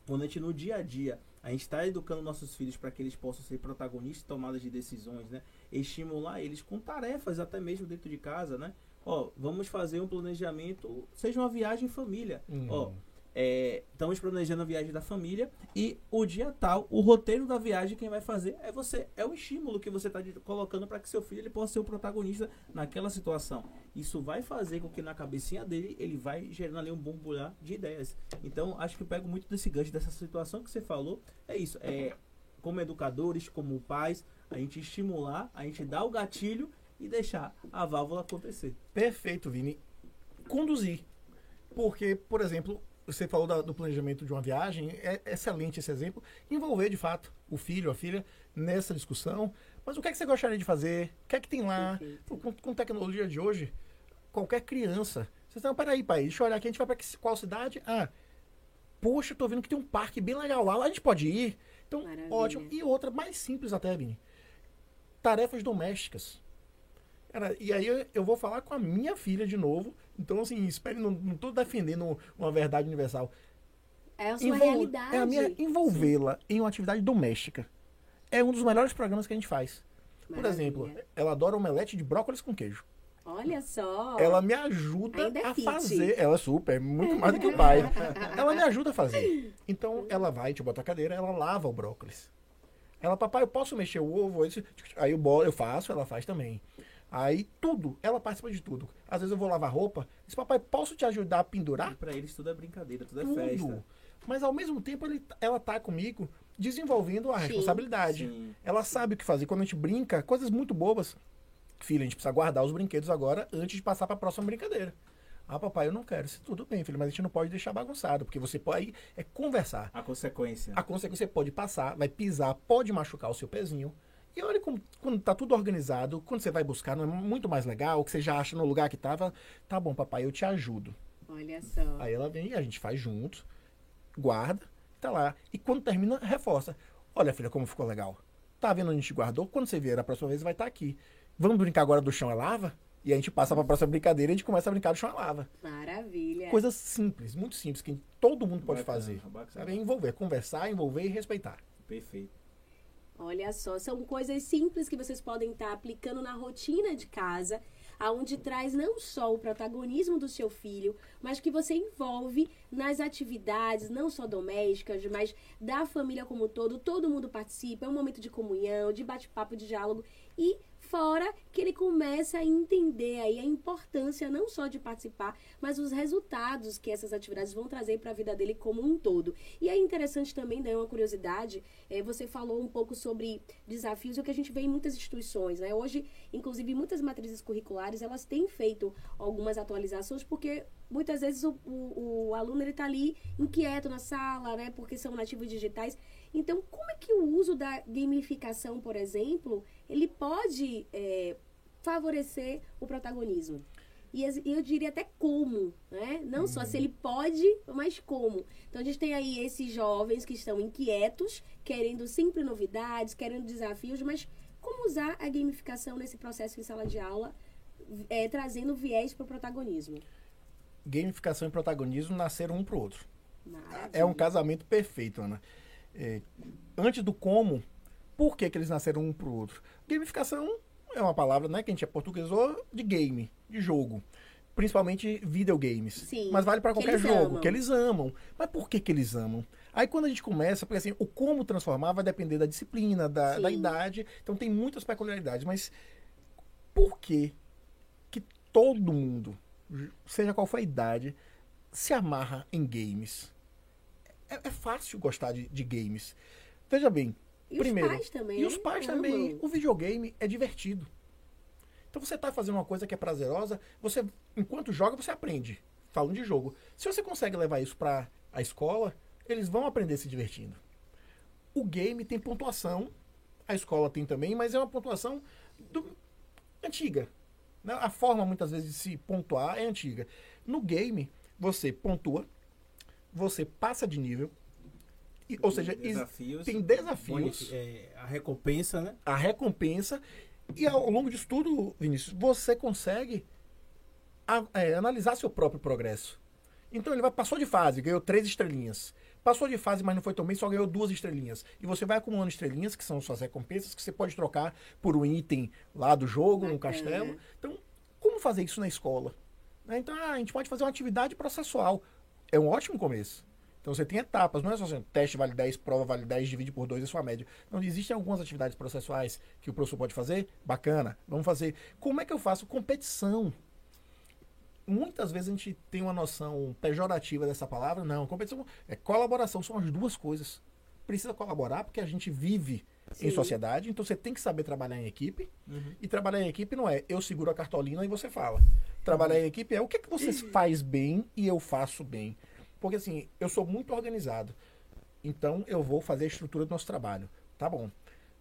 quando a gente no dia a dia, a gente está educando nossos filhos para que eles possam ser protagonistas em tomadas de decisões, né? Estimular eles com tarefas até mesmo dentro de casa, né? Ó, vamos fazer um planejamento, seja uma viagem em família. Ó, é, estamos planejando a viagem da família e o dia tal, o roteiro da viagem, quem vai fazer é você. É o estímulo que você está colocando para que seu filho ele possa ser o protagonista naquela situação. Isso vai fazer com que na cabecinha dele ele vai gerando ali um borbulhar de ideias. Então, acho que eu pego muito desse gancho, dessa situação que você falou. É isso. É, como educadores, como pais, a gente estimular, a gente dar o gatilho e deixar a válvula acontecer. Perfeito, Vini. Conduzir. Porque, por exemplo, você falou da- do planejamento de uma viagem, é excelente esse exemplo. Envolver, de fato, o filho, a filha, nessa discussão. Mas o que é que você gostaria de fazer? O que é que tem lá? Com, com tecnologia de hoje, qualquer criança. Vocês não, peraí, pai, deixa eu olhar aqui, a gente vai que- qual cidade? Ah, poxa, eu tô vendo que tem um parque bem legal lá, lá a gente pode ir. Então, Maravilha. ótimo. E outra, mais simples até, Vini. Tarefas domésticas. Cara, e aí eu, eu vou falar com a minha filha de novo. Então, assim, espere, não, tô defendendo uma verdade universal. É a sua Envol- realidade. É a minha envolvê-la em uma atividade doméstica. É um dos melhores programas que a gente faz. Por Maravilha. exemplo, ela adora omelete de brócolis com queijo. Olha só. Ela me ajuda é a fit. fazer. Ela é super, muito mais do que o pai. [LAUGHS] ela me ajuda a fazer. Então, ela vai, te bota a cadeira, ela lava o brócolis. Ela, papai, eu posso mexer o ovo? Aí eu, bo- eu faço, ela faz também. Aí tudo, ela participa de tudo. Às vezes eu vou lavar roupa, diz, papai, posso te ajudar a pendurar? Para eles tudo é brincadeira, tudo é tudo. festa. Mas ao mesmo tempo ele, ela tá comigo desenvolvendo a Sim. responsabilidade. Sim. Ela sabe o que fazer. Quando a gente brinca, coisas muito bobas. Filha, a gente precisa guardar os brinquedos agora antes de passar para a próxima brincadeira. Ah, papai, eu não quero. Isso tudo bem, filho, mas a gente não pode deixar bagunçado, porque você pode aí é conversar. A consequência. A consequência você pode passar, vai pisar, pode machucar o seu pezinho. E olha como, quando tá tudo organizado, quando você vai buscar, não é muito mais legal, que você já acha no lugar que tava. Tá bom, papai, eu te ajudo. Olha só. Aí ela vem, a gente faz junto, guarda, tá lá. E quando termina, reforça. Olha, filha, como ficou legal. Tá vendo onde a gente guardou? Quando você vier a próxima vez, vai estar aqui. Vamos brincar agora do chão é lava? E a gente passa pra próxima brincadeira e a gente começa a brincar é lava. Maravilha. Coisas simples, muito simples, que todo mundo pode Bacana, fazer. bacana. É envolver, conversar, envolver e respeitar. Perfeito. Olha só, são coisas simples que vocês podem estar aplicando na rotina de casa, aonde traz não só o protagonismo do seu filho, mas que você envolve nas atividades, não só domésticas, mas da família como um todo. Todo mundo participa, é um momento de comunhão, de bate-papo, de diálogo e Fora que ele começa a entender aí a importância não só de participar, mas os resultados que essas atividades vão trazer para a vida dele como um todo. E é interessante também, daí uma curiosidade, é, você falou um pouco sobre desafios, o que a gente vê em muitas instituições, né? Hoje, inclusive, muitas matrizes curriculares, elas têm feito algumas atualizações, porque muitas vezes o, o, o aluno ele está ali inquieto na sala, né? Porque são nativos digitais. Então, como é que o uso da gamificação, por exemplo, ele pode é, favorecer o protagonismo? E eu diria até como, né? Não uhum. só se ele pode, mas como. Então, a gente tem aí esses jovens que estão inquietos, querendo sempre novidades, querendo desafios, mas como usar a gamificação nesse processo em sala de aula, é, trazendo viés para o protagonismo? Gamificação e protagonismo nasceram um para o outro. Maravilha. É um casamento perfeito, Ana. É, antes do como, por que, que eles nasceram um para o outro? Gamificação é uma palavra né, que a gente é portuguesou de game, de jogo. Principalmente videogames. Sim, Mas vale para qualquer jogo, amam. que eles amam. Mas por que, que eles amam? Aí quando a gente começa, porque assim, o como transformar vai depender da disciplina, da, da idade. Então tem muitas peculiaridades. Mas por que que todo mundo, seja qual for a idade, se amarra em games? É, é fácil gostar de, de games. Veja bem, e Primeiro, os pais também. E os pais amam. também. O videogame é divertido. Então você está fazendo uma coisa que é prazerosa, você, enquanto joga, você aprende. Falando de jogo. Se você consegue levar isso para a escola, eles vão aprender se divertindo. O game tem pontuação, a escola tem também, mas é uma pontuação do, antiga. Né? A forma, muitas vezes, de se pontuar é antiga. No game, você pontua, você passa de nível, ou seja, desafios, tem desafios. É, a recompensa, né? A recompensa. E ao longo disso tudo, Vinícius, você consegue a, é, analisar seu próprio progresso. Então ele vai, passou de fase, ganhou três estrelinhas. Passou de fase, mas não foi tão bem, só ganhou duas estrelinhas. E você vai acumulando estrelinhas, que são suas recompensas, que você pode trocar por um item lá do jogo, no castelo. Então, como fazer isso na escola? Né? Então, ah, a gente pode fazer uma atividade processual. É um ótimo começo. Então você tem etapas, não é só assim, teste vale 10, prova vale 10, divide por 2 é sua média. Não, existem algumas atividades processuais que o professor pode fazer, bacana, vamos fazer. Como é que eu faço competição? Muitas vezes a gente tem uma noção pejorativa dessa palavra, não, competição é colaboração, são as duas coisas. Precisa colaborar porque a gente vive Sim. em sociedade, então você tem que saber trabalhar em equipe. Uhum. E trabalhar em equipe não é eu seguro a cartolina e você fala. Trabalhar uhum. em equipe é o que, é que você faz bem e eu faço bem. Porque assim, eu sou muito organizado. Então eu vou fazer a estrutura do nosso trabalho. Tá bom.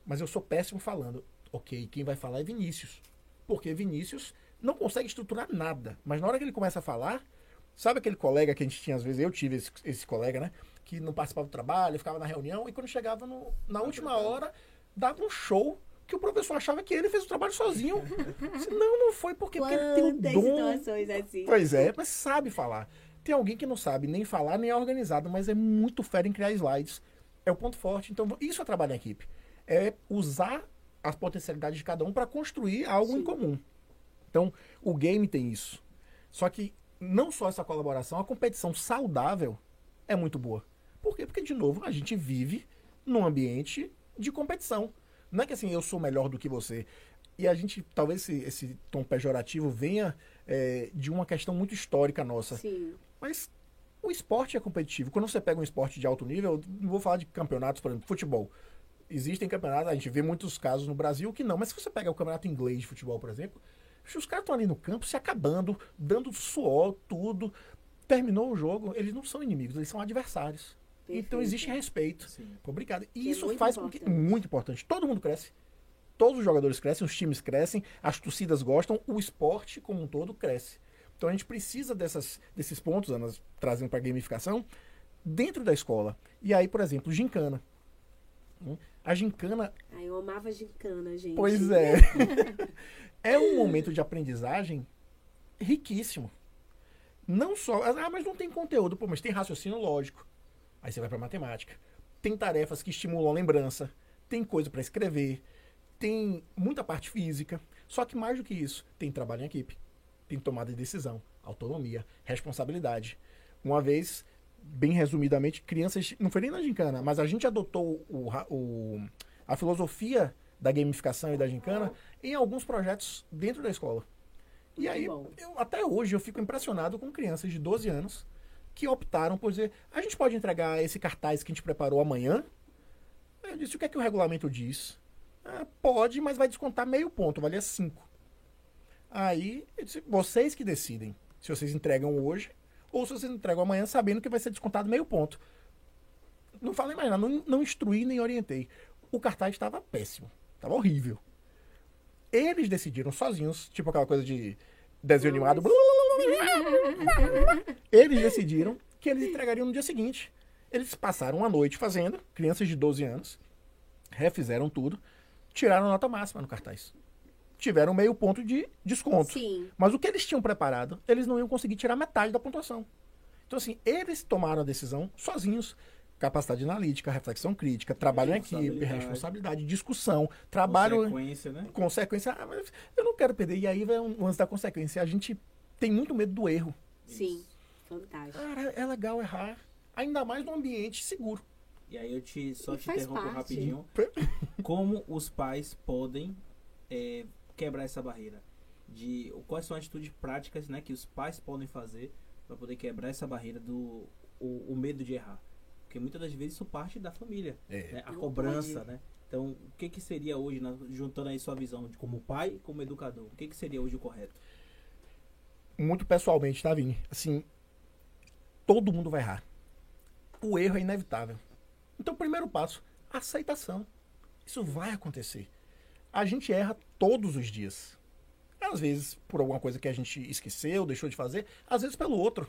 Mas eu sou péssimo falando. Ok, quem vai falar é Vinícius. Porque Vinícius não consegue estruturar nada. Mas na hora que ele começa a falar, sabe aquele colega que a gente tinha, às vezes, eu tive esse, esse colega, né? Que não participava do trabalho, ficava na reunião, e quando chegava no, na última hora, dava um show que o professor achava que ele fez o trabalho sozinho. não, não foi porque, porque ele tem um dom. Assim. Pois é, mas sabe falar. Tem alguém que não sabe nem falar, nem é organizado, mas é muito fera em criar slides. É o ponto forte. Então, isso é trabalho em equipe. É usar as potencialidades de cada um para construir algo Sim. em comum. Então, o game tem isso. Só que não só essa colaboração, a competição saudável é muito boa. Por quê? Porque, de novo, a gente vive num ambiente de competição. Não é que assim, eu sou melhor do que você. E a gente, talvez esse, esse tom pejorativo venha é, de uma questão muito histórica nossa. Sim. Mas o esporte é competitivo. Quando você pega um esporte de alto nível, não vou falar de campeonatos, por exemplo, futebol. Existem campeonatos, a gente vê muitos casos no Brasil que não, mas se você pega o campeonato inglês de futebol, por exemplo, os caras estão ali no campo se acabando, dando suor, tudo. Terminou o jogo, eles não são inimigos, eles são adversários. Perfeito. Então existe respeito. Sim. Obrigado. E que é isso é faz com que. Muito importante. Todo mundo cresce. Todos os jogadores crescem, os times crescem, as torcidas gostam, o esporte como um todo cresce. Então a gente precisa dessas, desses pontos, elas trazendo para gamificação, dentro da escola. E aí, por exemplo, gincana. Hum? A gincana. Ah, eu amava gincana, gente. Pois é. [LAUGHS] é um momento de aprendizagem riquíssimo. Não só. Ah, mas não tem conteúdo. Pô, mas tem raciocínio lógico. Aí você vai para matemática. Tem tarefas que estimulam a lembrança. Tem coisa para escrever. Tem muita parte física. Só que mais do que isso, tem trabalho em equipe tem tomada de decisão, autonomia, responsabilidade. Uma vez, bem resumidamente, crianças. Não foi nem na gincana, mas a gente adotou o, o, a filosofia da gamificação e da gincana em alguns projetos dentro da escola. E Muito aí, eu, até hoje, eu fico impressionado com crianças de 12 anos que optaram por dizer, a gente pode entregar esse cartaz que a gente preparou amanhã? Eu disse, o que é que o regulamento diz? "Ah, pode, mas vai descontar meio ponto, valia 5. Aí, eu disse, vocês que decidem se vocês entregam hoje ou se vocês entregam amanhã sabendo que vai ser descontado meio ponto. Não falei mais nada, não, não instruí nem orientei. O cartaz estava péssimo, estava horrível. Eles decidiram sozinhos, tipo aquela coisa de desenho animado. Eles decidiram que eles entregariam no dia seguinte. Eles passaram a noite fazendo, crianças de 12 anos, refizeram tudo, tiraram nota máxima no cartaz. Tiveram meio ponto de desconto. Sim. Mas o que eles tinham preparado, eles não iam conseguir tirar metade da pontuação. Então, assim, eles tomaram a decisão sozinhos. Capacidade analítica, reflexão crítica, trabalho em equipe, Responsabilidade. discussão, trabalho Consequência, né? consequência. Ah, mas eu não quero perder. E aí vai um lance da consequência. A gente tem muito medo do erro. Sim. Fantástico. Cara, é legal errar. Ainda mais num ambiente seguro. E aí eu te só E te interrompo parte. rapidinho. [LAUGHS] Como os pais podem é, quebrar essa barreira? De quais são as atitudes práticas, né, que os pais podem fazer para poder quebrar essa barreira do o, o medo de errar? Porque muitas das vezes isso parte da família, É. né? A cobrança, pode. né? Então, o que que seria hoje, na- juntando aí sua visão de como pai, como educador, o que que seria hoje o correto? Muito pessoalmente, tá, Vini? Assim, todo mundo vai errar. O erro é inevitável. Então, o primeiro passo, aceitação. Isso vai acontecer. A gente erra todos os dias. Às vezes por alguma coisa que a gente esqueceu, deixou de fazer, às vezes pelo outro.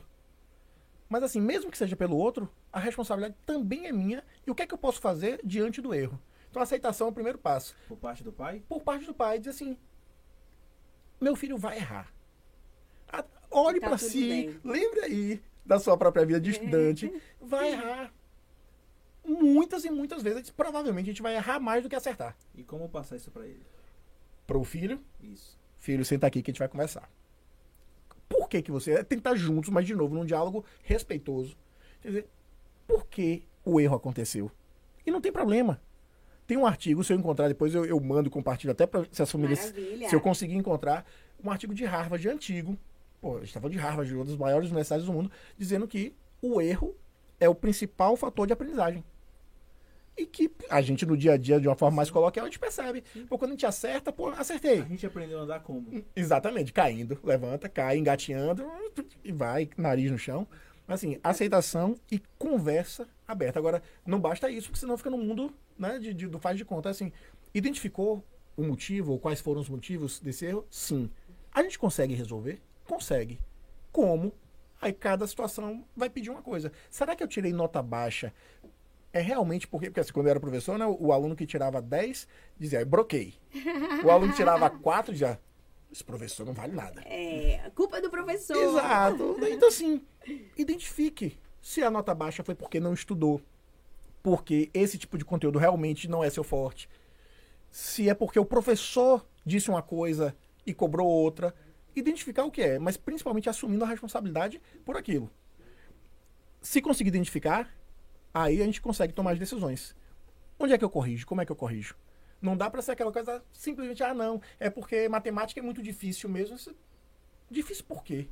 Mas assim, mesmo que seja pelo outro, a responsabilidade também é minha. E o que é que eu posso fazer diante do erro? Então, a aceitação é o primeiro passo. Por parte do pai? Por parte do pai, dizer assim: meu filho vai errar. Olhe Tá pra tudo si, bem. lembre aí da sua própria vida de estudante. [LAUGHS] Vai errar. Muitas e muitas vezes, provavelmente a gente vai errar mais do que acertar. E como passar isso para ele? Pro filho, Isso. filho, senta aqui que a gente vai conversar. Por que que você... Tem que estar juntos, mas de novo, num diálogo respeitoso. Quer dizer, por que o erro aconteceu? E não tem problema. Tem um artigo, se eu encontrar depois, eu, eu mando, compartilho até para se as famílias... Maravilha. Se eu conseguir encontrar um artigo de Harvard antigo, pô, a gente tá falando de Harvard, uma das maiores universidades do mundo, dizendo que o erro é o principal fator de aprendizagem. E que a gente, no dia a dia, de uma forma mais coloquial, a gente percebe. Pô, quando a gente acerta, pô, acertei. A gente aprendeu a andar como? Exatamente, caindo, levanta, cai, engateando e vai, nariz no chão. Assim, aceitação e conversa aberta. Agora, não basta isso, porque senão fica no mundo né, de, de- do faz de conta. Assim, identificou o motivo, ou quais foram os motivos desse erro? Sim. A gente consegue resolver? Consegue. Como? Aí cada situação vai pedir uma coisa. Será que eu tirei nota baixa? É realmente porque, porque assim, quando eu era professor, né, o, aluno que tirava 10 dizia, "Eu broquei. O aluno que tirava [LAUGHS] 4 dizia, esse professor não vale nada. É, a culpa é do professor. Exato. [LAUGHS] Então, assim, identifique se a nota baixa foi porque não estudou, porque esse tipo de conteúdo realmente não é seu forte, se é porque o professor disse uma coisa e cobrou outra. Identificar o que é, mas principalmente assumindo a responsabilidade por aquilo. Se conseguir identificar, aí a gente consegue tomar as decisões. Onde é que eu corrijo? Como é que eu corrijo? Não dá pra ser aquela coisa simplesmente, ah, não, é porque matemática é muito difícil mesmo. Difícil por quê?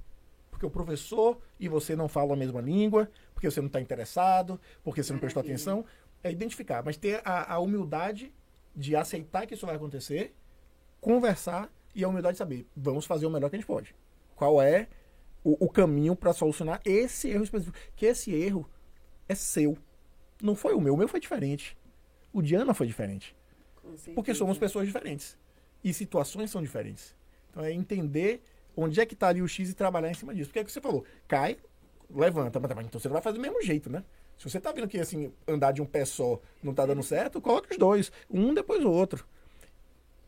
Porque o professor e você não falam a mesma língua, porque você não está interessado, porque você não prestou atenção. É identificar, mas ter a, a humildade de aceitar que isso vai acontecer, conversar e a humildade de saber, vamos fazer o melhor que a gente pode. Qual é o, o caminho para solucionar esse erro específico? Que esse erro é seu. Não foi o meu, o meu foi diferente. O Diana foi diferente. Porque somos pessoas diferentes. E situações são diferentes. Então é entender onde é que está ali o X e trabalhar em cima disso. Porque é o que você falou, cai, levanta, mas mas então você não vai fazer do mesmo jeito, né? Se você tá vendo que assim, andar de um pé só não tá dando certo, coloca os dois, um depois do outro.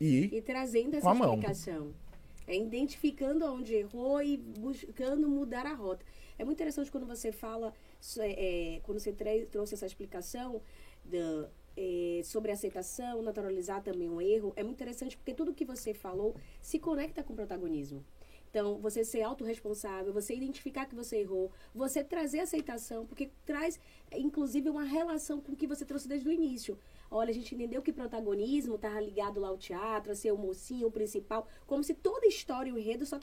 E E trazendo essa explicação. É identificando onde errou e buscando mudar a rota. É muito interessante quando você fala, é, é, quando você trouxe essa explicação da, é, sobre aceitação, naturalizar também um erro. É muito interessante porque tudo que você falou se conecta com o protagonismo. Então, você ser autorresponsável, você identificar que você errou, você trazer aceitação, porque traz, inclusive, uma relação com o que você trouxe desde o início. Olha, a gente entendeu que protagonismo estava ligado lá ao teatro, a ser o mocinho, o principal, como se toda a história e o enredo só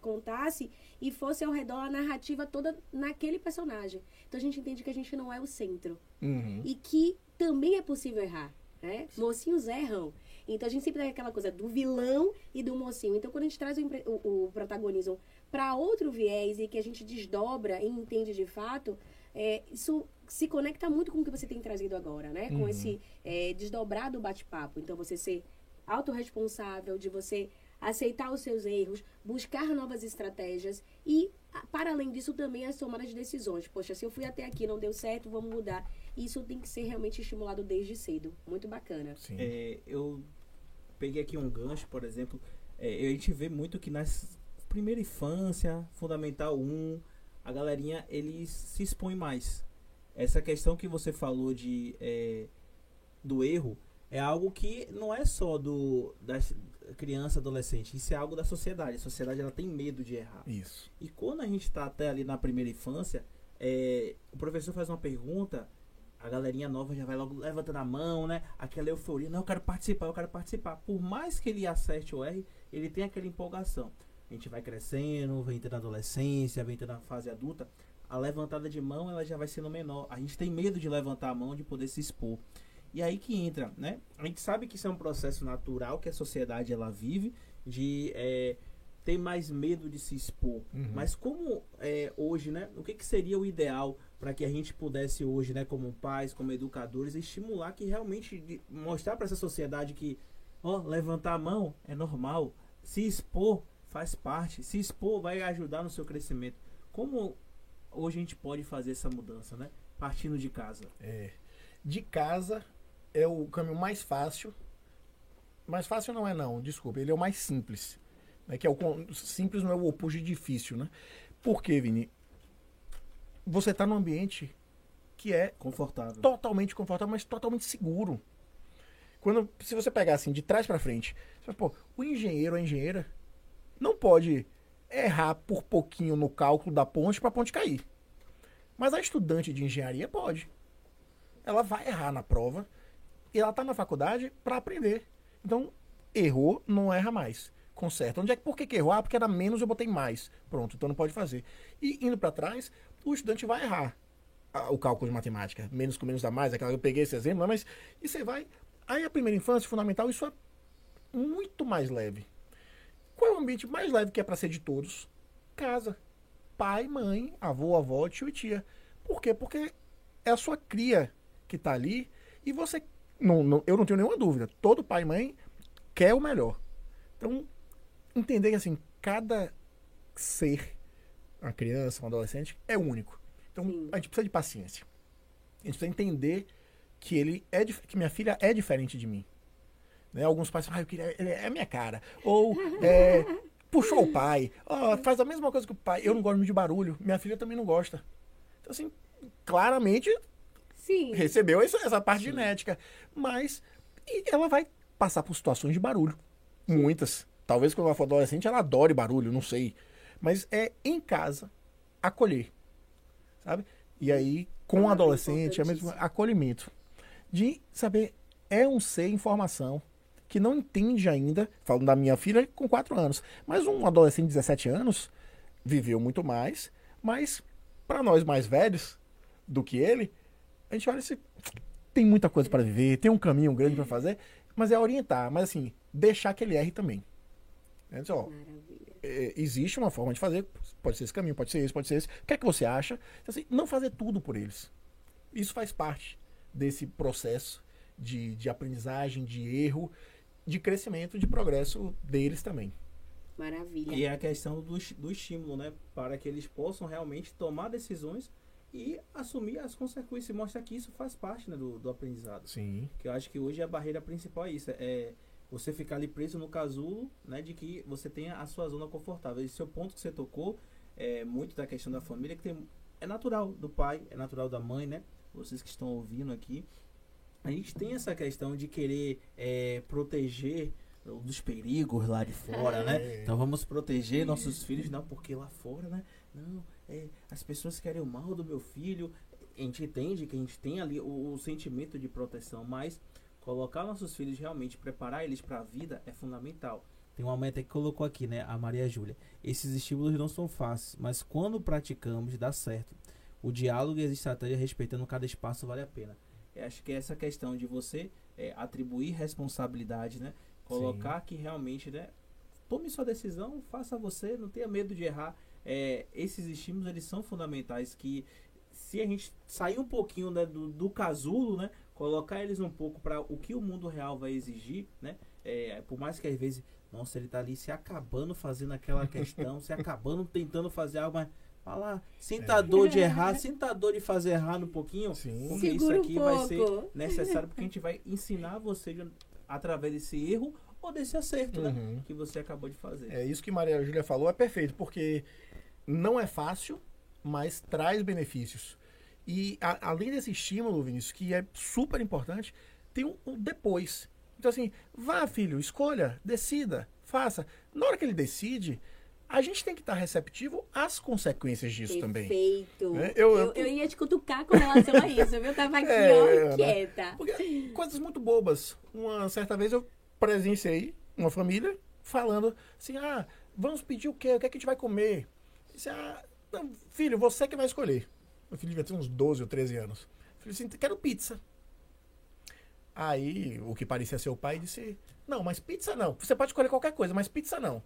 contasse e fosse ao redor a narrativa toda naquele personagem. Então a gente entende que a gente não é o centro. Uhum. E que também é possível errar. Né? Mocinhos erram. Então a gente sempre tem aquela coisa do vilão e do mocinho. Então quando a gente traz o, o, o protagonismo para outro viés e que a gente desdobra e entende de fato, é, isso se conecta muito com o que você tem trazido agora, né? Com Uhum. esse é, desdobrar do bate-papo. Então você ser autorresponsável, de você aceitar os seus erros, buscar novas estratégias e, para além disso, também as tomadas de decisões. Poxa, se eu fui até aqui não deu certo, vamos mudar. Isso tem que ser realmente estimulado desde cedo. Muito bacana. Sim. É, eu peguei aqui um gancho, por exemplo. é, a gente vê muito que nas primeira infância, fundamental 1, a galerinha eles se expõe mais. Essa questão que você falou de é, do erro é algo que não é só do da criança, adolescente. Isso é algo da sociedade. A sociedade ela tem medo de errar. Isso. E quando a gente está até ali na primeira infância, é, o professor faz uma pergunta, a galerinha nova já vai logo levantando a mão, né? Aquela euforia, não, eu quero participar, eu quero participar. Por mais que ele acerte o R, ele tem aquela empolgação. A gente vai crescendo, vem entrando na adolescência, vem entrando na fase adulta, a levantada de mão ela já vai sendo menor. A gente tem medo de levantar a mão, de poder se expor. E aí que entra, né? A gente sabe que isso é um processo natural que a sociedade ela vive de é, ter mais medo de se expor. Uhum. Mas como é, hoje, né? O que, que seria o ideal para que a gente pudesse hoje, né, como pais, como educadores, estimular que realmente mostrar para essa sociedade que, ó, levantar a mão é normal, se expor faz parte, se expor vai ajudar no seu crescimento. Como hoje a gente pode fazer essa mudança, né? Partindo de casa. É, de casa é o caminho mais fácil. Mais fácil não é não, desculpa. Ele é o mais simples. Né? Que é o simples não é o oposto de difícil, né? Por quê, Vini? Você está num ambiente que é Confortável. totalmente confortável, mas totalmente seguro. Quando, se você pegar assim, de trás para frente, você fala, pô, o engenheiro ou a engenheira não pode errar por pouquinho no cálculo da ponte para a ponte cair. Mas a estudante de engenharia pode. Ela vai errar na prova e ela está na faculdade para aprender. Então, errou, não erra mais. Conserta. Onde é que por que, que errou? Ah, porque era menos, eu botei mais. Pronto, então não pode fazer. E indo para trás, o estudante vai errar o cálculo de matemática. Menos com menos dá mais, aquela eu peguei esse exemplo, né? mas e você vai. Aí a primeira infância, fundamental, isso é muito mais leve. Qual é o ambiente mais leve que é para ser de todos? Casa. Pai, mãe, avô, avó, tio e tia. Por quê? Porque é a sua cria que tá ali e você. Não, não, eu não tenho nenhuma dúvida. Todo pai e mãe quer o melhor. Então, entender que assim, cada ser, uma criança, um adolescente, é único. Então, Sim. a gente precisa de paciência. A gente precisa entender que ele é que minha filha é diferente de mim. Né? Alguns pais falam, ah, eu queria, ele é a minha cara. Ou é, puxou o pai. Ó, faz a mesma coisa que o pai. Eu não gosto muito de barulho. Minha filha também não gosta. Então, assim, claramente Sim. recebeu essa, essa parte genética. Mas e ela vai passar por situações de barulho. Muitas. Talvez quando ela for adolescente ela adore barulho, não sei. Mas é em casa, acolher. Sabe? E aí, com o adolescente, é mesmo acolhimento. De saber, é um ser em formação que não entende ainda, falando da minha filha com 4 anos, mas um adolescente de 17 anos viveu muito mais, mas para nós mais velhos do que ele, a gente olha assim, tem muita coisa para viver, tem um caminho grande para fazer, mas é orientar, mas assim, deixar que ele erre também. É, dizer, ó, Maravilha. é, existe uma forma de fazer, pode ser esse caminho, pode ser esse, pode ser esse. O que é que você acha? Então, assim, não fazer tudo por eles. Isso faz parte desse processo de, de aprendizagem, de erro, de crescimento, de progresso deles também. Maravilha. E é a questão do, do estímulo, né? Para que eles possam realmente tomar decisões e assumir as consequências. E mostrar que isso faz parte né, do, do aprendizado. Sim. Que eu acho que hoje a barreira principal é isso. É você ficar ali preso no casulo, né? De que você tenha a sua zona confortável. Esse é o ponto que você tocou. É muito da questão da família, que tem, é natural do pai, é natural da mãe, né? Vocês que estão ouvindo aqui. A gente tem essa questão de querer é, proteger dos perigos lá de fora, né? É. Então vamos proteger nossos filhos, não, porque lá fora, né? Não, é, as pessoas querem o mal do meu filho. A gente entende que a gente tem ali o, o sentimento de proteção, mas colocar nossos filhos realmente, preparar eles para a vida é fundamental. Tem uma meta que colocou aqui, né, a Maria Júlia. Esses estímulos não são fáceis, mas quando praticamos, dá certo. O diálogo e as estratégias respeitando cada espaço vale a pena. Eu acho que essa questão de você é, atribuir responsabilidade, né? Colocar Sim. que realmente, né? Tome sua decisão, faça você, não tenha medo de errar. É, esses estímulos, eles são fundamentais que se a gente sair um pouquinho né, do, do casulo, né? Colocar eles um pouco para o que o mundo real vai exigir, né? É, por mais que às vezes, nossa, ele tá ali se acabando fazendo aquela questão, se [LAUGHS] acabando tentando fazer algo, mas Fala, sinta a dor de errar, sinta a dor de fazer errar um pouquinho. Sim. Porque Segura isso aqui um vai ser necessário porque a gente [LAUGHS] vai ensinar você de, através desse erro ou desse acerto, né, uhum. né? Que você acabou de fazer. É isso que Maria Júlia falou, é perfeito, porque não é fácil, mas traz benefícios. E a, além desse estímulo, Vinícius, que é super importante, tem um, um depois. Então, assim, vá, filho, escolha, decida, faça. Na hora que ele decide, a gente tem que estar receptivo às consequências disso Perfeito. também. Perfeito. É, eu, eu, eu, ia te cutucar com relação a isso, viu? Eu tava aqui, é, ó, né? quieta. Porque, coisas muito bobas. Uma certa vez eu presenciei uma família falando assim: ah, vamos pedir o quê? O que, é que a gente vai comer? disse, ah, não, filho, você que vai escolher. Meu filho devia ter uns 12 ou 13 anos. Eu falei assim: quero pizza. Aí, o que parecia ser o pai disse: Não, mas pizza não. Você pode escolher qualquer coisa, mas pizza não.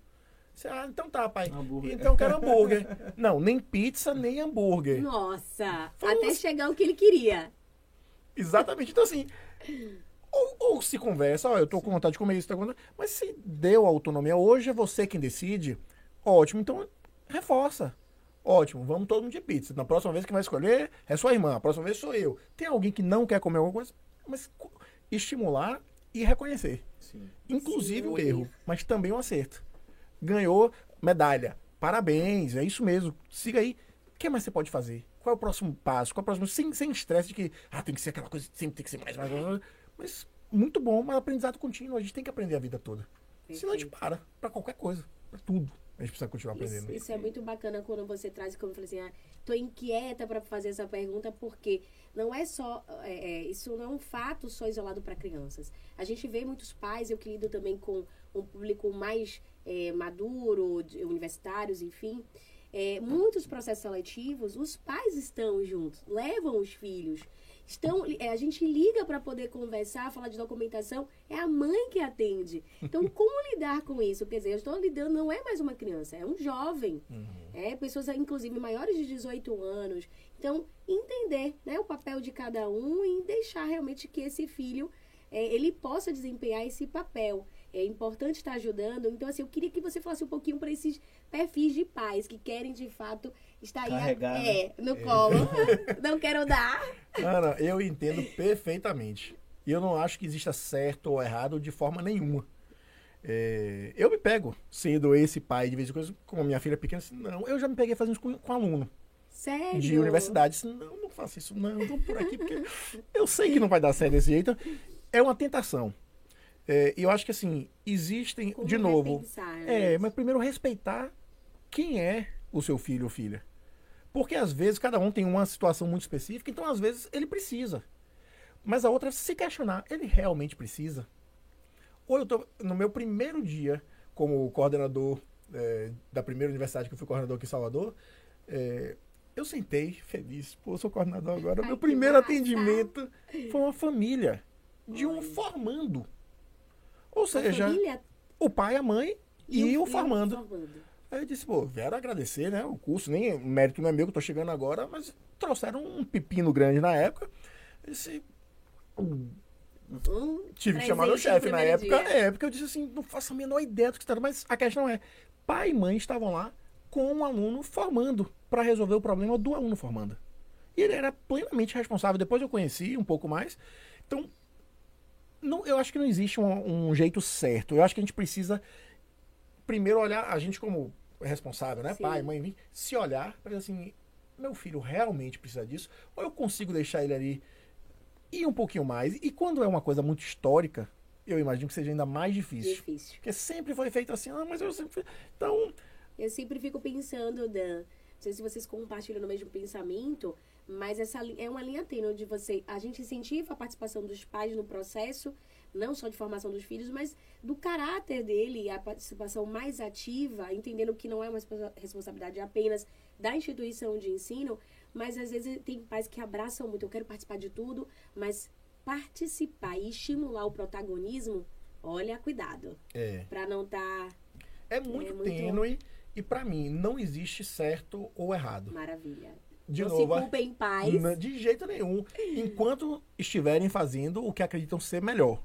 Ah, então tá, pai. Hambúrguer. Então quero hambúrguer. [LAUGHS] Não, nem pizza, nem hambúrguer. Nossa, Foi até chegar o que ele queria. Exatamente. Então, assim, ou, ou se conversa, ó, eu tô com vontade de comer isso, tá mas se deu autonomia, hoje é você quem decide, ótimo, então reforça. Ótimo, vamos todo mundo de pizza. Na próxima vez que vai escolher é sua irmã, a próxima vez sou eu. Tem alguém que não quer comer alguma coisa, mas estimular e reconhecer. Sim. Inclusive Sim, o erro, mas também o acerto ganhou medalha. Parabéns, é isso mesmo. Siga aí. O que mais você pode fazer? Qual é o próximo passo? Qual é o próximo? Sem, sem estresse de que ah, tem que ser aquela coisa, sempre tem que ser mais, mais, mais. Mas muito bom, mas aprendizado contínuo. A gente tem que aprender a vida toda. Perfeito. Senão a gente para, para qualquer coisa, para tudo. A gente precisa continuar aprendendo. Isso, isso, é muito bacana quando você traz, como eu falei assim, ah, tô inquieta para fazer essa pergunta, porque não é só, é, é, isso não é um fato só isolado para crianças. A gente vê muitos pais, eu que lido também com um público mais é, maduro, de, universitários, enfim, é, muitos processos seletivos, os pais estão juntos, levam os filhos. Estão, é, a gente liga para poder conversar, falar de documentação, é a mãe que atende. Então, [LAUGHS] como lidar com isso? Quer dizer, eu estou lidando, não é mais uma criança, é um jovem. Uhum. É, pessoas, inclusive, maiores de 18 anos. Então, entender né, o papel de cada um e deixar realmente que esse filho é, ele possa desempenhar esse papel é importante estar ajudando. Então, assim, eu queria que você falasse um pouquinho para esses perfis de pais que querem, de fato, estar Carregar, aí é, no é. colo. [LAUGHS] não quero dar. Ana, eu entendo perfeitamente. E eu não acho que exista certo ou errado de forma nenhuma. É, eu me pego sendo esse pai de vez em quando, como minha filha é pequena, assim, não, eu já me peguei fazendo isso com, com aluno. Sério? De universidade. Assim, não, não faço isso, não, tô por aqui, porque eu sei que não vai dar certo desse jeito. É uma tentação. É, eu acho que assim, existem, Como de novo. Repensar? É, mas primeiro respeitar quem é o seu filho ou filha. Porque às vezes cada um tem uma situação muito específica, então às vezes ele precisa. Mas a outra é se questionar, ele realmente precisa? Ou eu tô no meu primeiro dia como coordenador é, da primeira universidade que eu fui coordenador aqui em Salvador, é, eu sentei feliz, pô, eu sou coordenador agora. Ai, meu primeiro massa. atendimento foi uma família de um formando. Ou seja, família... o pai, a mãe e, e o, o formando. formando. Aí eu disse, pô, vieram agradecer, né? O curso, nem mérito não é meu que eu tô chegando agora, mas trouxeram um pepino grande na época. Esse. Um, tive que chamar meu chefe na época. É, porque eu disse assim, não faço a menor ideia do que está. Mas a questão é, pai e mãe estavam lá com um aluno formando para resolver o problema do aluno formando. E ele era plenamente responsável. Depois eu conheci um pouco mais. Então, não, eu acho que não existe um, um, jeito certo. Eu acho que a gente precisa primeiro olhar, a gente como responsável, né? Sim. Pai, mãe, se olhar para assim, meu filho realmente precisa disso, ou eu consigo deixar ele ali ir um pouquinho mais. E quando é uma coisa muito histórica, eu imagino que seja ainda mais difícil. Difícil. Porque sempre foi feito assim, ah, mas eu sempre. Então. Eu sempre fico pensando, Dan, não sei se vocês compartilham no mesmo pensamento, Mas essa é uma linha tênue onde você, a gente incentiva a participação dos pais no processo, não só de formação dos filhos, mas do caráter dele, a participação mais ativa, entendendo que não é uma responsa- responsabilidade apenas da instituição de ensino, mas às vezes tem pais que abraçam muito, eu quero participar de tudo, mas participar e estimular o protagonismo, olha, cuidado, É. para não estar É muito, muito- tênue e pra mim não existe certo ou errado. maravilha. De não novo, se culpem pais. N- de jeito nenhum, enquanto estiverem fazendo o que acreditam ser melhor.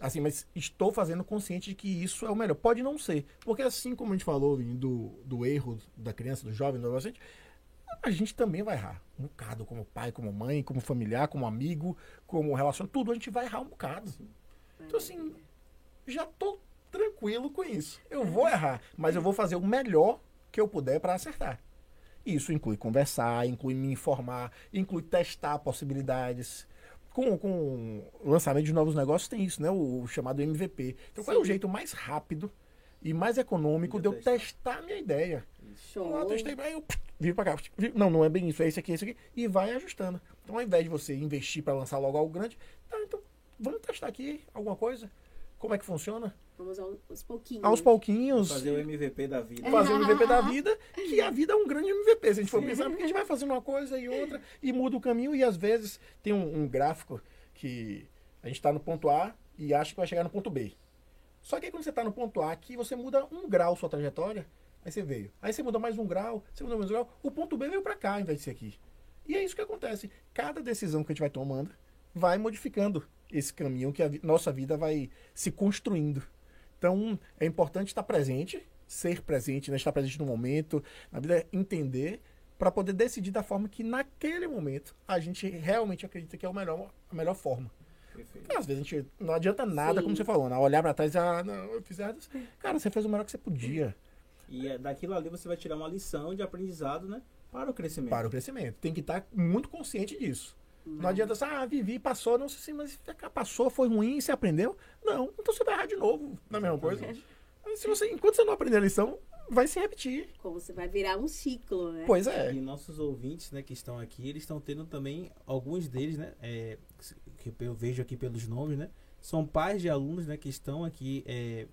Assim, mas estou fazendo consciente de que isso é o melhor. Pode não ser, porque assim como a gente falou do, do erro da criança, do jovem, do adolescente, a gente também vai errar. Um bocado, como pai, como mãe, como familiar, como amigo, como relação, tudo a gente vai errar um bocado. Então, assim, já tô tranquilo com isso. Eu vou errar, mas eu vou fazer o melhor que eu puder para acertar. Isso inclui conversar, inclui me informar, inclui testar possibilidades. Com, com o lançamento de novos negócios tem isso, né? O, o chamado MVP. Então, qual é o Sim. jeito mais rápido e mais econômico de eu testar. testar a minha ideia? Show. Lá, testei, aí eu pff, viro pra cá. Não, não é bem isso, é isso aqui, é isso aqui. E vai ajustando. Então, ao invés de você investir para lançar logo algo grande, tá, então vamos testar aqui alguma coisa. Como é que funciona? Vamos aos, pouquinhos. Aos pouquinhos, Fazer o MVP da vida. fazer o MVP da [LAUGHS] vida, que a vida é um grande MVP. Se a gente for pensar, porque a gente vai fazendo uma coisa e outra e muda o caminho, e às vezes tem um, um gráfico que a gente está no ponto A e acha que vai chegar no ponto B. Só que aí quando você está no ponto A, aqui você muda um grau sua trajetória, aí você veio. Aí você muda mais um grau, você muda mais um grau, o ponto B veio para cá, ao invés de ser aqui. E é isso que acontece. Cada decisão que a gente vai tomando vai modificando esse caminho que a vi- nossa vida vai se construindo. Então, é importante estar presente, ser presente, né? estar presente no momento, na vida, é entender, para poder decidir da forma que naquele momento a gente realmente acredita que é o melhor, a melhor forma. Perfeito. Às vezes a gente não adianta nada, Sim. como você falou, né? olhar para trás e ah, não, eu fiz errado. Cara, você fez o melhor que você podia E é, daquilo ali você vai tirar uma lição de aprendizado, né? Para o crescimento. para o crescimento. Tem que estar muito consciente disso. Não adianta só, ah, vivi, passou, não sei se, mas passou, foi ruim, você aprendeu. Não, então você vai errar de novo na mesma coisa. Mas se você, enquanto você não aprender a lição, vai se repetir. Como você vai virar um ciclo, né? Pois é. E nossos ouvintes, né, que estão aqui, eles estão tendo também, alguns deles, né, é, que eu vejo aqui pelos nomes, né, são pais de alunos, né, que estão aqui é,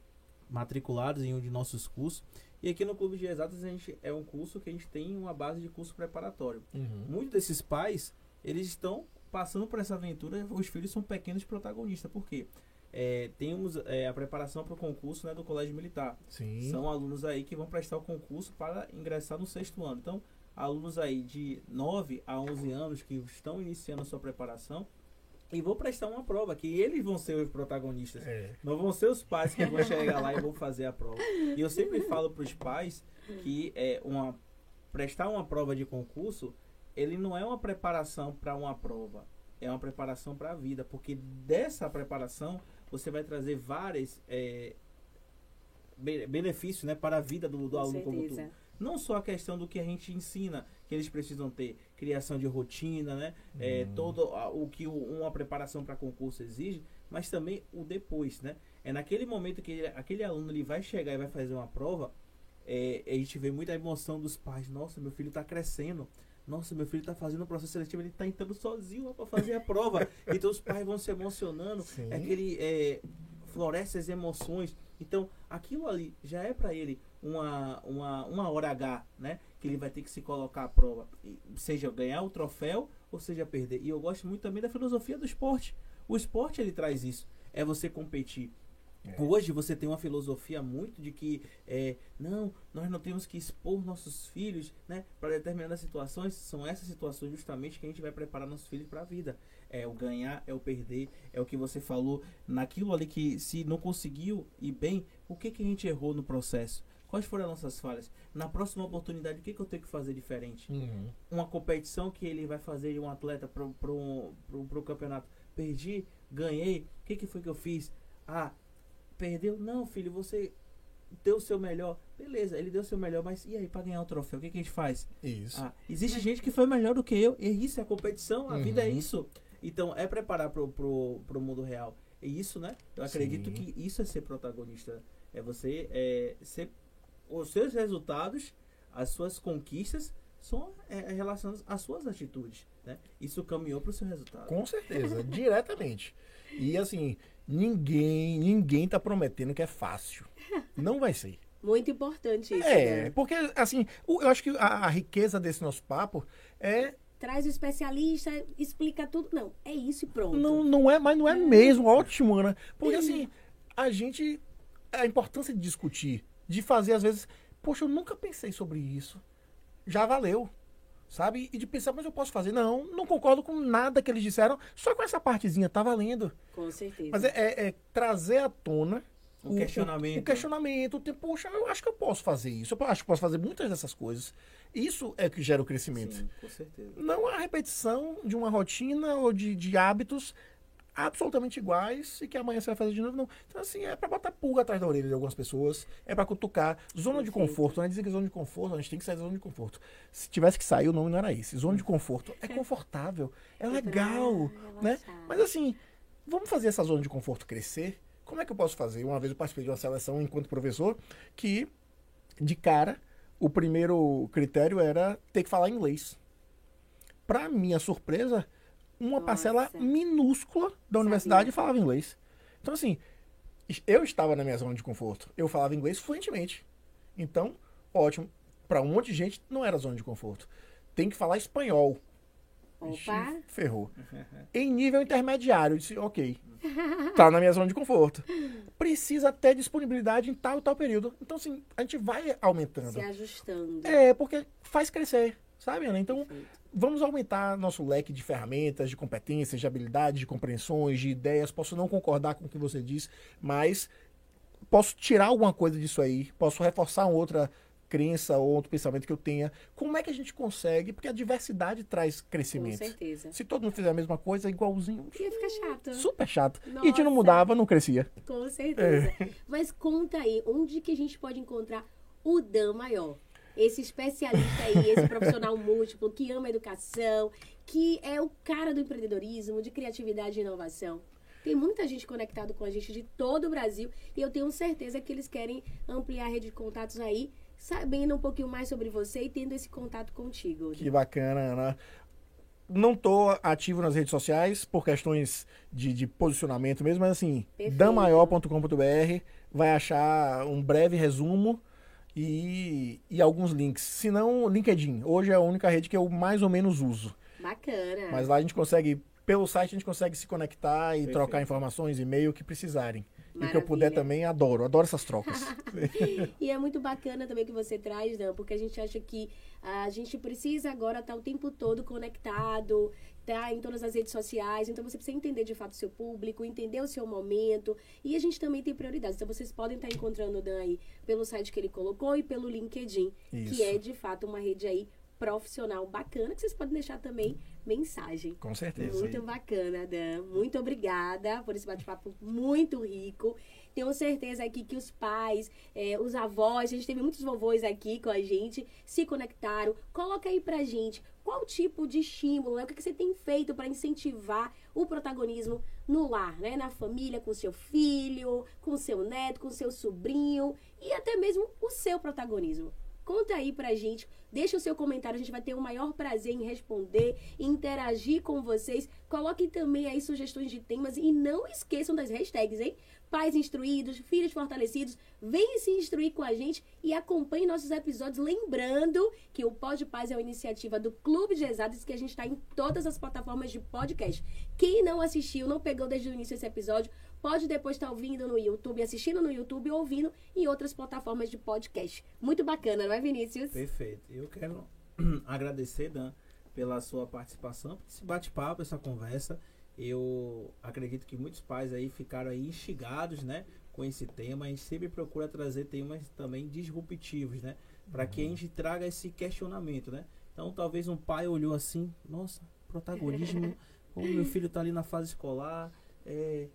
matriculados em um de nossos cursos. E aqui no Clube de Exatas a gente é um curso que a gente tem uma base de curso preparatório. Uhum. Muitos desses pais, eles estão passando por essa aventura, os filhos são pequenos protagonistas. Por quê? É, temos é, a preparação para o concurso né, do Colégio Militar. Sim. São alunos aí que vão prestar o concurso para ingressar no sexto ano. Então, alunos aí de 9 a 11 anos que estão iniciando a sua preparação e vão prestar uma prova, que eles vão ser os protagonistas. É. Não vão ser os pais que vão chegar lá e vão fazer a prova. E eu sempre falo para os pais que é uma prestar uma prova de concurso, ele não é uma preparação para uma prova, é uma preparação para a vida, porque dessa preparação você vai trazer vários é, be- benefícios né, para a vida do, do aluno como tu. Não só a questão do que a gente ensina, que eles precisam ter criação de rotina, né? É, todo a- o que o- uma preparação para concurso exige, mas também o depois, né? É naquele momento que ele- aquele aluno ele vai chegar e vai fazer uma prova, é, a gente vê muita emoção dos pais. Nossa, meu filho está crescendo. Nossa, meu filho está fazendo o processo seletivo, ele está entrando sozinho para fazer a prova. [LAUGHS] então os pais vão se emocionando. Sim. É aquele é, floresce as emoções. Então, aquilo ali já é para ele uma, uma, uma hora H, né? Que ele vai ter que se colocar à prova. Seja ganhar o troféu ou seja perder. E eu gosto muito também da filosofia do esporte. O esporte ele traz isso. É você competir. É. Hoje você tem uma filosofia muito de que é, não, nós não temos que expor nossos filhos né, para determinadas situações. São essas situações justamente que a gente vai preparar nossos filhos para a vida. É o ganhar, é o perder, é o que você falou naquilo ali que se não conseguiu ir bem, o que, que a gente errou no processo? Quais foram as nossas falhas? Na próxima oportunidade, o que, que eu tenho que fazer diferente? Uhum. uma competição que ele vai fazer de um atleta pro, pro campeonato. Perdi, ganhei, o que, que foi que eu fiz? Ah, perdeu? Não, filho, você deu o seu melhor. Beleza, ele deu o seu melhor, mas e aí, pra ganhar o troféu, o que, que a gente faz? Isso. Ah, existe gente que foi melhor do que eu, e isso é competição, a Uhum. vida é isso. Então, é preparar pro, pro, pro mundo real. E isso, né? Eu acredito Sim. que isso é ser protagonista. É você é, ser os seus resultados, as suas conquistas são é, relacionadas às suas atitudes, né? Isso caminhou para o seu resultado. Com certeza, diretamente. E assim, ninguém, ninguém tá prometendo que é fácil. [LAUGHS] Não vai ser. Muito importante isso. É, né? porque assim, eu acho que a, a riqueza desse nosso papo é Traz o especialista, explica tudo. Não, é isso e pronto. não, não é, mas não é mesmo ótimo, Ana. Porque assim, a gente a importância de discutir, de fazer às vezes, poxa, eu nunca pensei sobre isso. Já valeu. Sabe? E de pensar, mas eu posso fazer. Não, não concordo com nada que eles disseram, só com essa partezinha tá valendo. Com certeza. Mas é, é- é trazer à tona O questionamento. O, questionamento, o tempo, poxa, eu acho que eu posso fazer isso. Eu acho que posso fazer muitas dessas coisas. Isso é que gera o crescimento. Sim, com certeza. Não a repetição de uma rotina ou de, de hábitos absolutamente iguais e que amanhã você vai fazer de novo, não. Então, assim, é pra botar pulga atrás da orelha de algumas pessoas, é pra cutucar. Zona de conforto, né? Dizem que zona de conforto, a gente tem que sair da zona de conforto. Se tivesse que sair, o nome não era esse. Zona de conforto é [LAUGHS] confortável, é legal, né? Mas assim, vamos fazer essa zona de conforto crescer? Como é que eu posso fazer? Uma vez eu participei de uma seleção enquanto professor que, de cara, o primeiro critério era ter que falar inglês. Para minha surpresa, uma Nossa. parcela minúscula da universidade falava inglês. Então, assim, eu estava na minha zona de conforto. Eu falava inglês fluentemente. Então, ótimo. Para um monte de gente, não era zona de conforto. Tem que falar espanhol. Ixi, Opa. ferrou. [LAUGHS] Em nível intermediário, eu disse, ok. Tá na minha zona de conforto. Precisa ter disponibilidade em tal e tal período. Então, assim, a gente vai aumentando. Se ajustando. É, porque faz crescer, sabe, Ana? Então, Perfeito. Vamos aumentar nosso leque de ferramentas, de competências, de habilidades, de compreensões, de ideias. Posso não concordar com o que você diz, mas posso tirar alguma coisa disso aí, posso reforçar uma outra crença ou outro pensamento que eu tenha. Como é que a gente consegue? Porque a diversidade traz Com crescimento. certeza. Se todo mundo fizer a mesma coisa, igualzinho, Ia ficar chato. super chato. E a gente não Nossa. mudava, não crescia. Com certeza. É. Mas conta aí, onde que a gente pode encontrar o Dan Maior? Esse especialista aí, esse profissional múltiplo, que ama a educação, que é o cara do empreendedorismo, de criatividade e inovação. Tem muita gente conectado com a gente de todo o Brasil e eu tenho certeza que eles querem ampliar a rede de contatos aí, sabendo um pouquinho mais sobre você e tendo esse contato contigo. Que bacana, Ana. Não tô ativo nas redes sociais por questões de, de posicionamento mesmo, mas assim, damaior.com.br vai achar um breve resumo e, e alguns links. Se não, LinkedIn. Hoje é a única rede que eu mais ou menos uso. Bacana. Mas lá a gente consegue, pelo site, a gente consegue se conectar e Perfeito. trocar informações, e-mail, o que precisarem. E o que eu puder Maravilha. também, adoro. Adoro essas trocas. [LAUGHS] E é muito bacana também que você traz, Dan, porque a gente acha que a gente precisa agora estar o tempo todo conectado, tá em todas as redes sociais. Então você precisa entender de fato o seu público, entender o seu momento. E a gente também tem prioridades. Então vocês podem estar encontrando o Dan aí pelo site que ele colocou e pelo LinkedIn, Isso. que é de fato uma rede aí profissional bacana, que vocês podem deixar também mensagem. Com certeza. Muito bacana, Dan. Muito obrigada por esse bate-papo muito rico. Tenho certeza aqui que os pais, eh, os avós, a gente teve muitos vovôs aqui com a gente, se conectaram. Coloca aí pra gente qual tipo de estímulo, né? o que, que você tem feito para incentivar o protagonismo no lar, né? Na família, com seu filho, com seu neto, com seu sobrinho e até mesmo o seu protagonismo. Conta aí pra gente, deixa o seu comentário, a gente vai ter o maior prazer em responder, interagir com vocês. Coloquem também aí sugestões de temas e não esqueçam das hashtags, hein? Pais instruídos, filhos fortalecidos, venham se instruir com a gente e acompanhe nossos episódios. Lembrando que o Pod Paz é uma iniciativa do Clube de Exatas que a gente está em todas as plataformas de podcast. Quem não assistiu, não pegou desde o início esse episódio, pode depois estar ouvindo no YouTube, assistindo no YouTube ou ouvindo em outras plataformas de podcast. Muito bacana, não é, Vinícius? Perfeito. Eu quero [CLEARS THROAT] agradecer, Dan, pela sua participação, esse bate-papo, essa conversa. Eu acredito que muitos pais aí ficaram aí instigados, né, com esse tema. A gente sempre procura trazer temas também disruptivos, né, para que a gente traga esse questionamento, né. Então, talvez um pai olhou assim, nossa, protagonismo, [LAUGHS] o meu filho tá ali na fase escolar, é,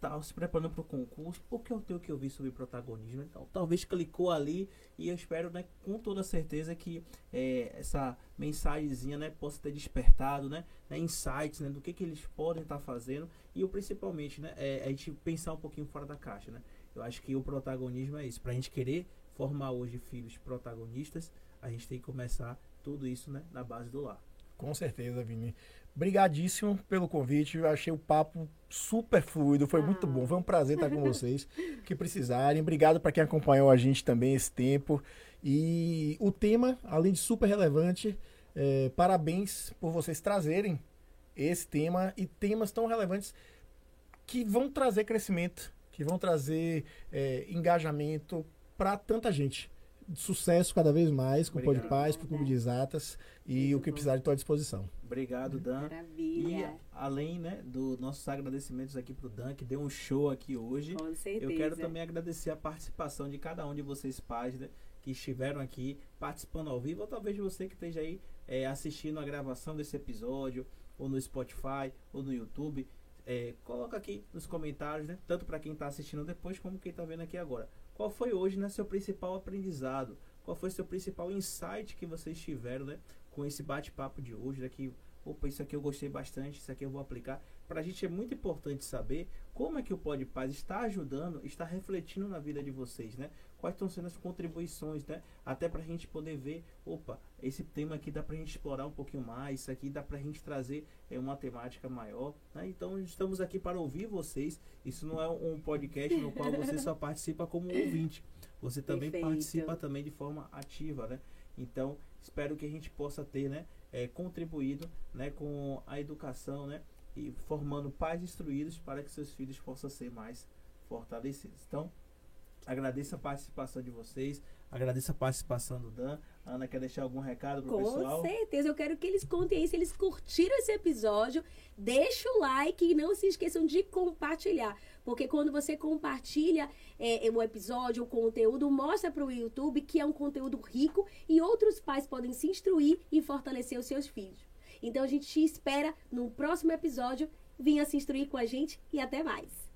tá se preparando para o concurso, o que eu tenho que ouvir sobre protagonismo? Então, talvez clicou ali e eu espero, né, com toda certeza que é, essa mensagenzinha, né, possa ter despertado, né, né, insights, né, do que, que eles podem estar fazendo e o principalmente, né, é a gente pensar um pouquinho fora da caixa, né. Eu acho que o protagonismo é isso. Para a gente querer formar hoje filhos protagonistas, a gente tem que começar tudo isso né, na base do lar. Com certeza, Vini. Obrigadíssimo pelo convite. Eu achei o papo super fluido, foi ah. muito bom. Foi um prazer estar com [LAUGHS] vocês. que precisarem. Obrigado para quem acompanhou a gente também esse tempo. E o tema, além de super relevante, é, parabéns por vocês trazerem esse tema e temas tão relevantes que vão trazer crescimento, que vão trazer é, engajamento para tanta gente sucesso cada vez mais com Obrigado. o Pode Paz, com o Clube de Exatas e o que precisar de tua disposição. Obrigado, Dan. Maravilha. E além né, dos nossos agradecimentos aqui para o Dan, que deu um show aqui hoje. Com certeza. Eu quero também agradecer a participação de cada um de vocês, pais, né, que estiveram aqui participando ao vivo, ou talvez você que esteja aí é, assistindo a gravação desse episódio, ou no Spotify, ou no YouTube. É, coloca aqui nos comentários, né? Tanto para quem está assistindo depois, como quem está vendo aqui agora. Qual foi hoje né, seu principal aprendizado? Qual foi seu principal insight que vocês tiveram né, com esse bate-papo de hoje? Né, que, opa, isso aqui eu gostei bastante, isso aqui eu vou aplicar. Para a gente é muito importante saber como é que o Pode Paz está ajudando, está refletindo na vida de vocês, né? Quais estão sendo as contribuições, né? Até para a gente poder ver, opa, esse tema aqui dá para a gente explorar um pouquinho mais, isso aqui dá para a gente trazer é, uma temática maior, né? Então estamos aqui para ouvir vocês. Isso não é um podcast no qual você só [LAUGHS] participa como ouvinte, você também Perfeito. participa também de forma ativa, né? Então espero que a gente possa ter, né? É, contribuído, né? Com a educação, né? e formando pais instruídos para que seus filhos possam ser mais fortalecidos. Então, agradeço a participação de vocês, agradeço a participação do Dan. Ana, quer deixar algum recado para o pessoal? Com certeza, eu quero que eles contem aí se eles curtiram esse episódio. Deixa o like e não se esqueçam de compartilhar. Porque quando você compartilha é, é o episódio, o conteúdo, mostra para o YouTube que é um conteúdo rico e outros pais podem se instruir e fortalecer os seus filhos. Então a gente te espera no próximo episódio. Vinha se instruir com a gente e até mais.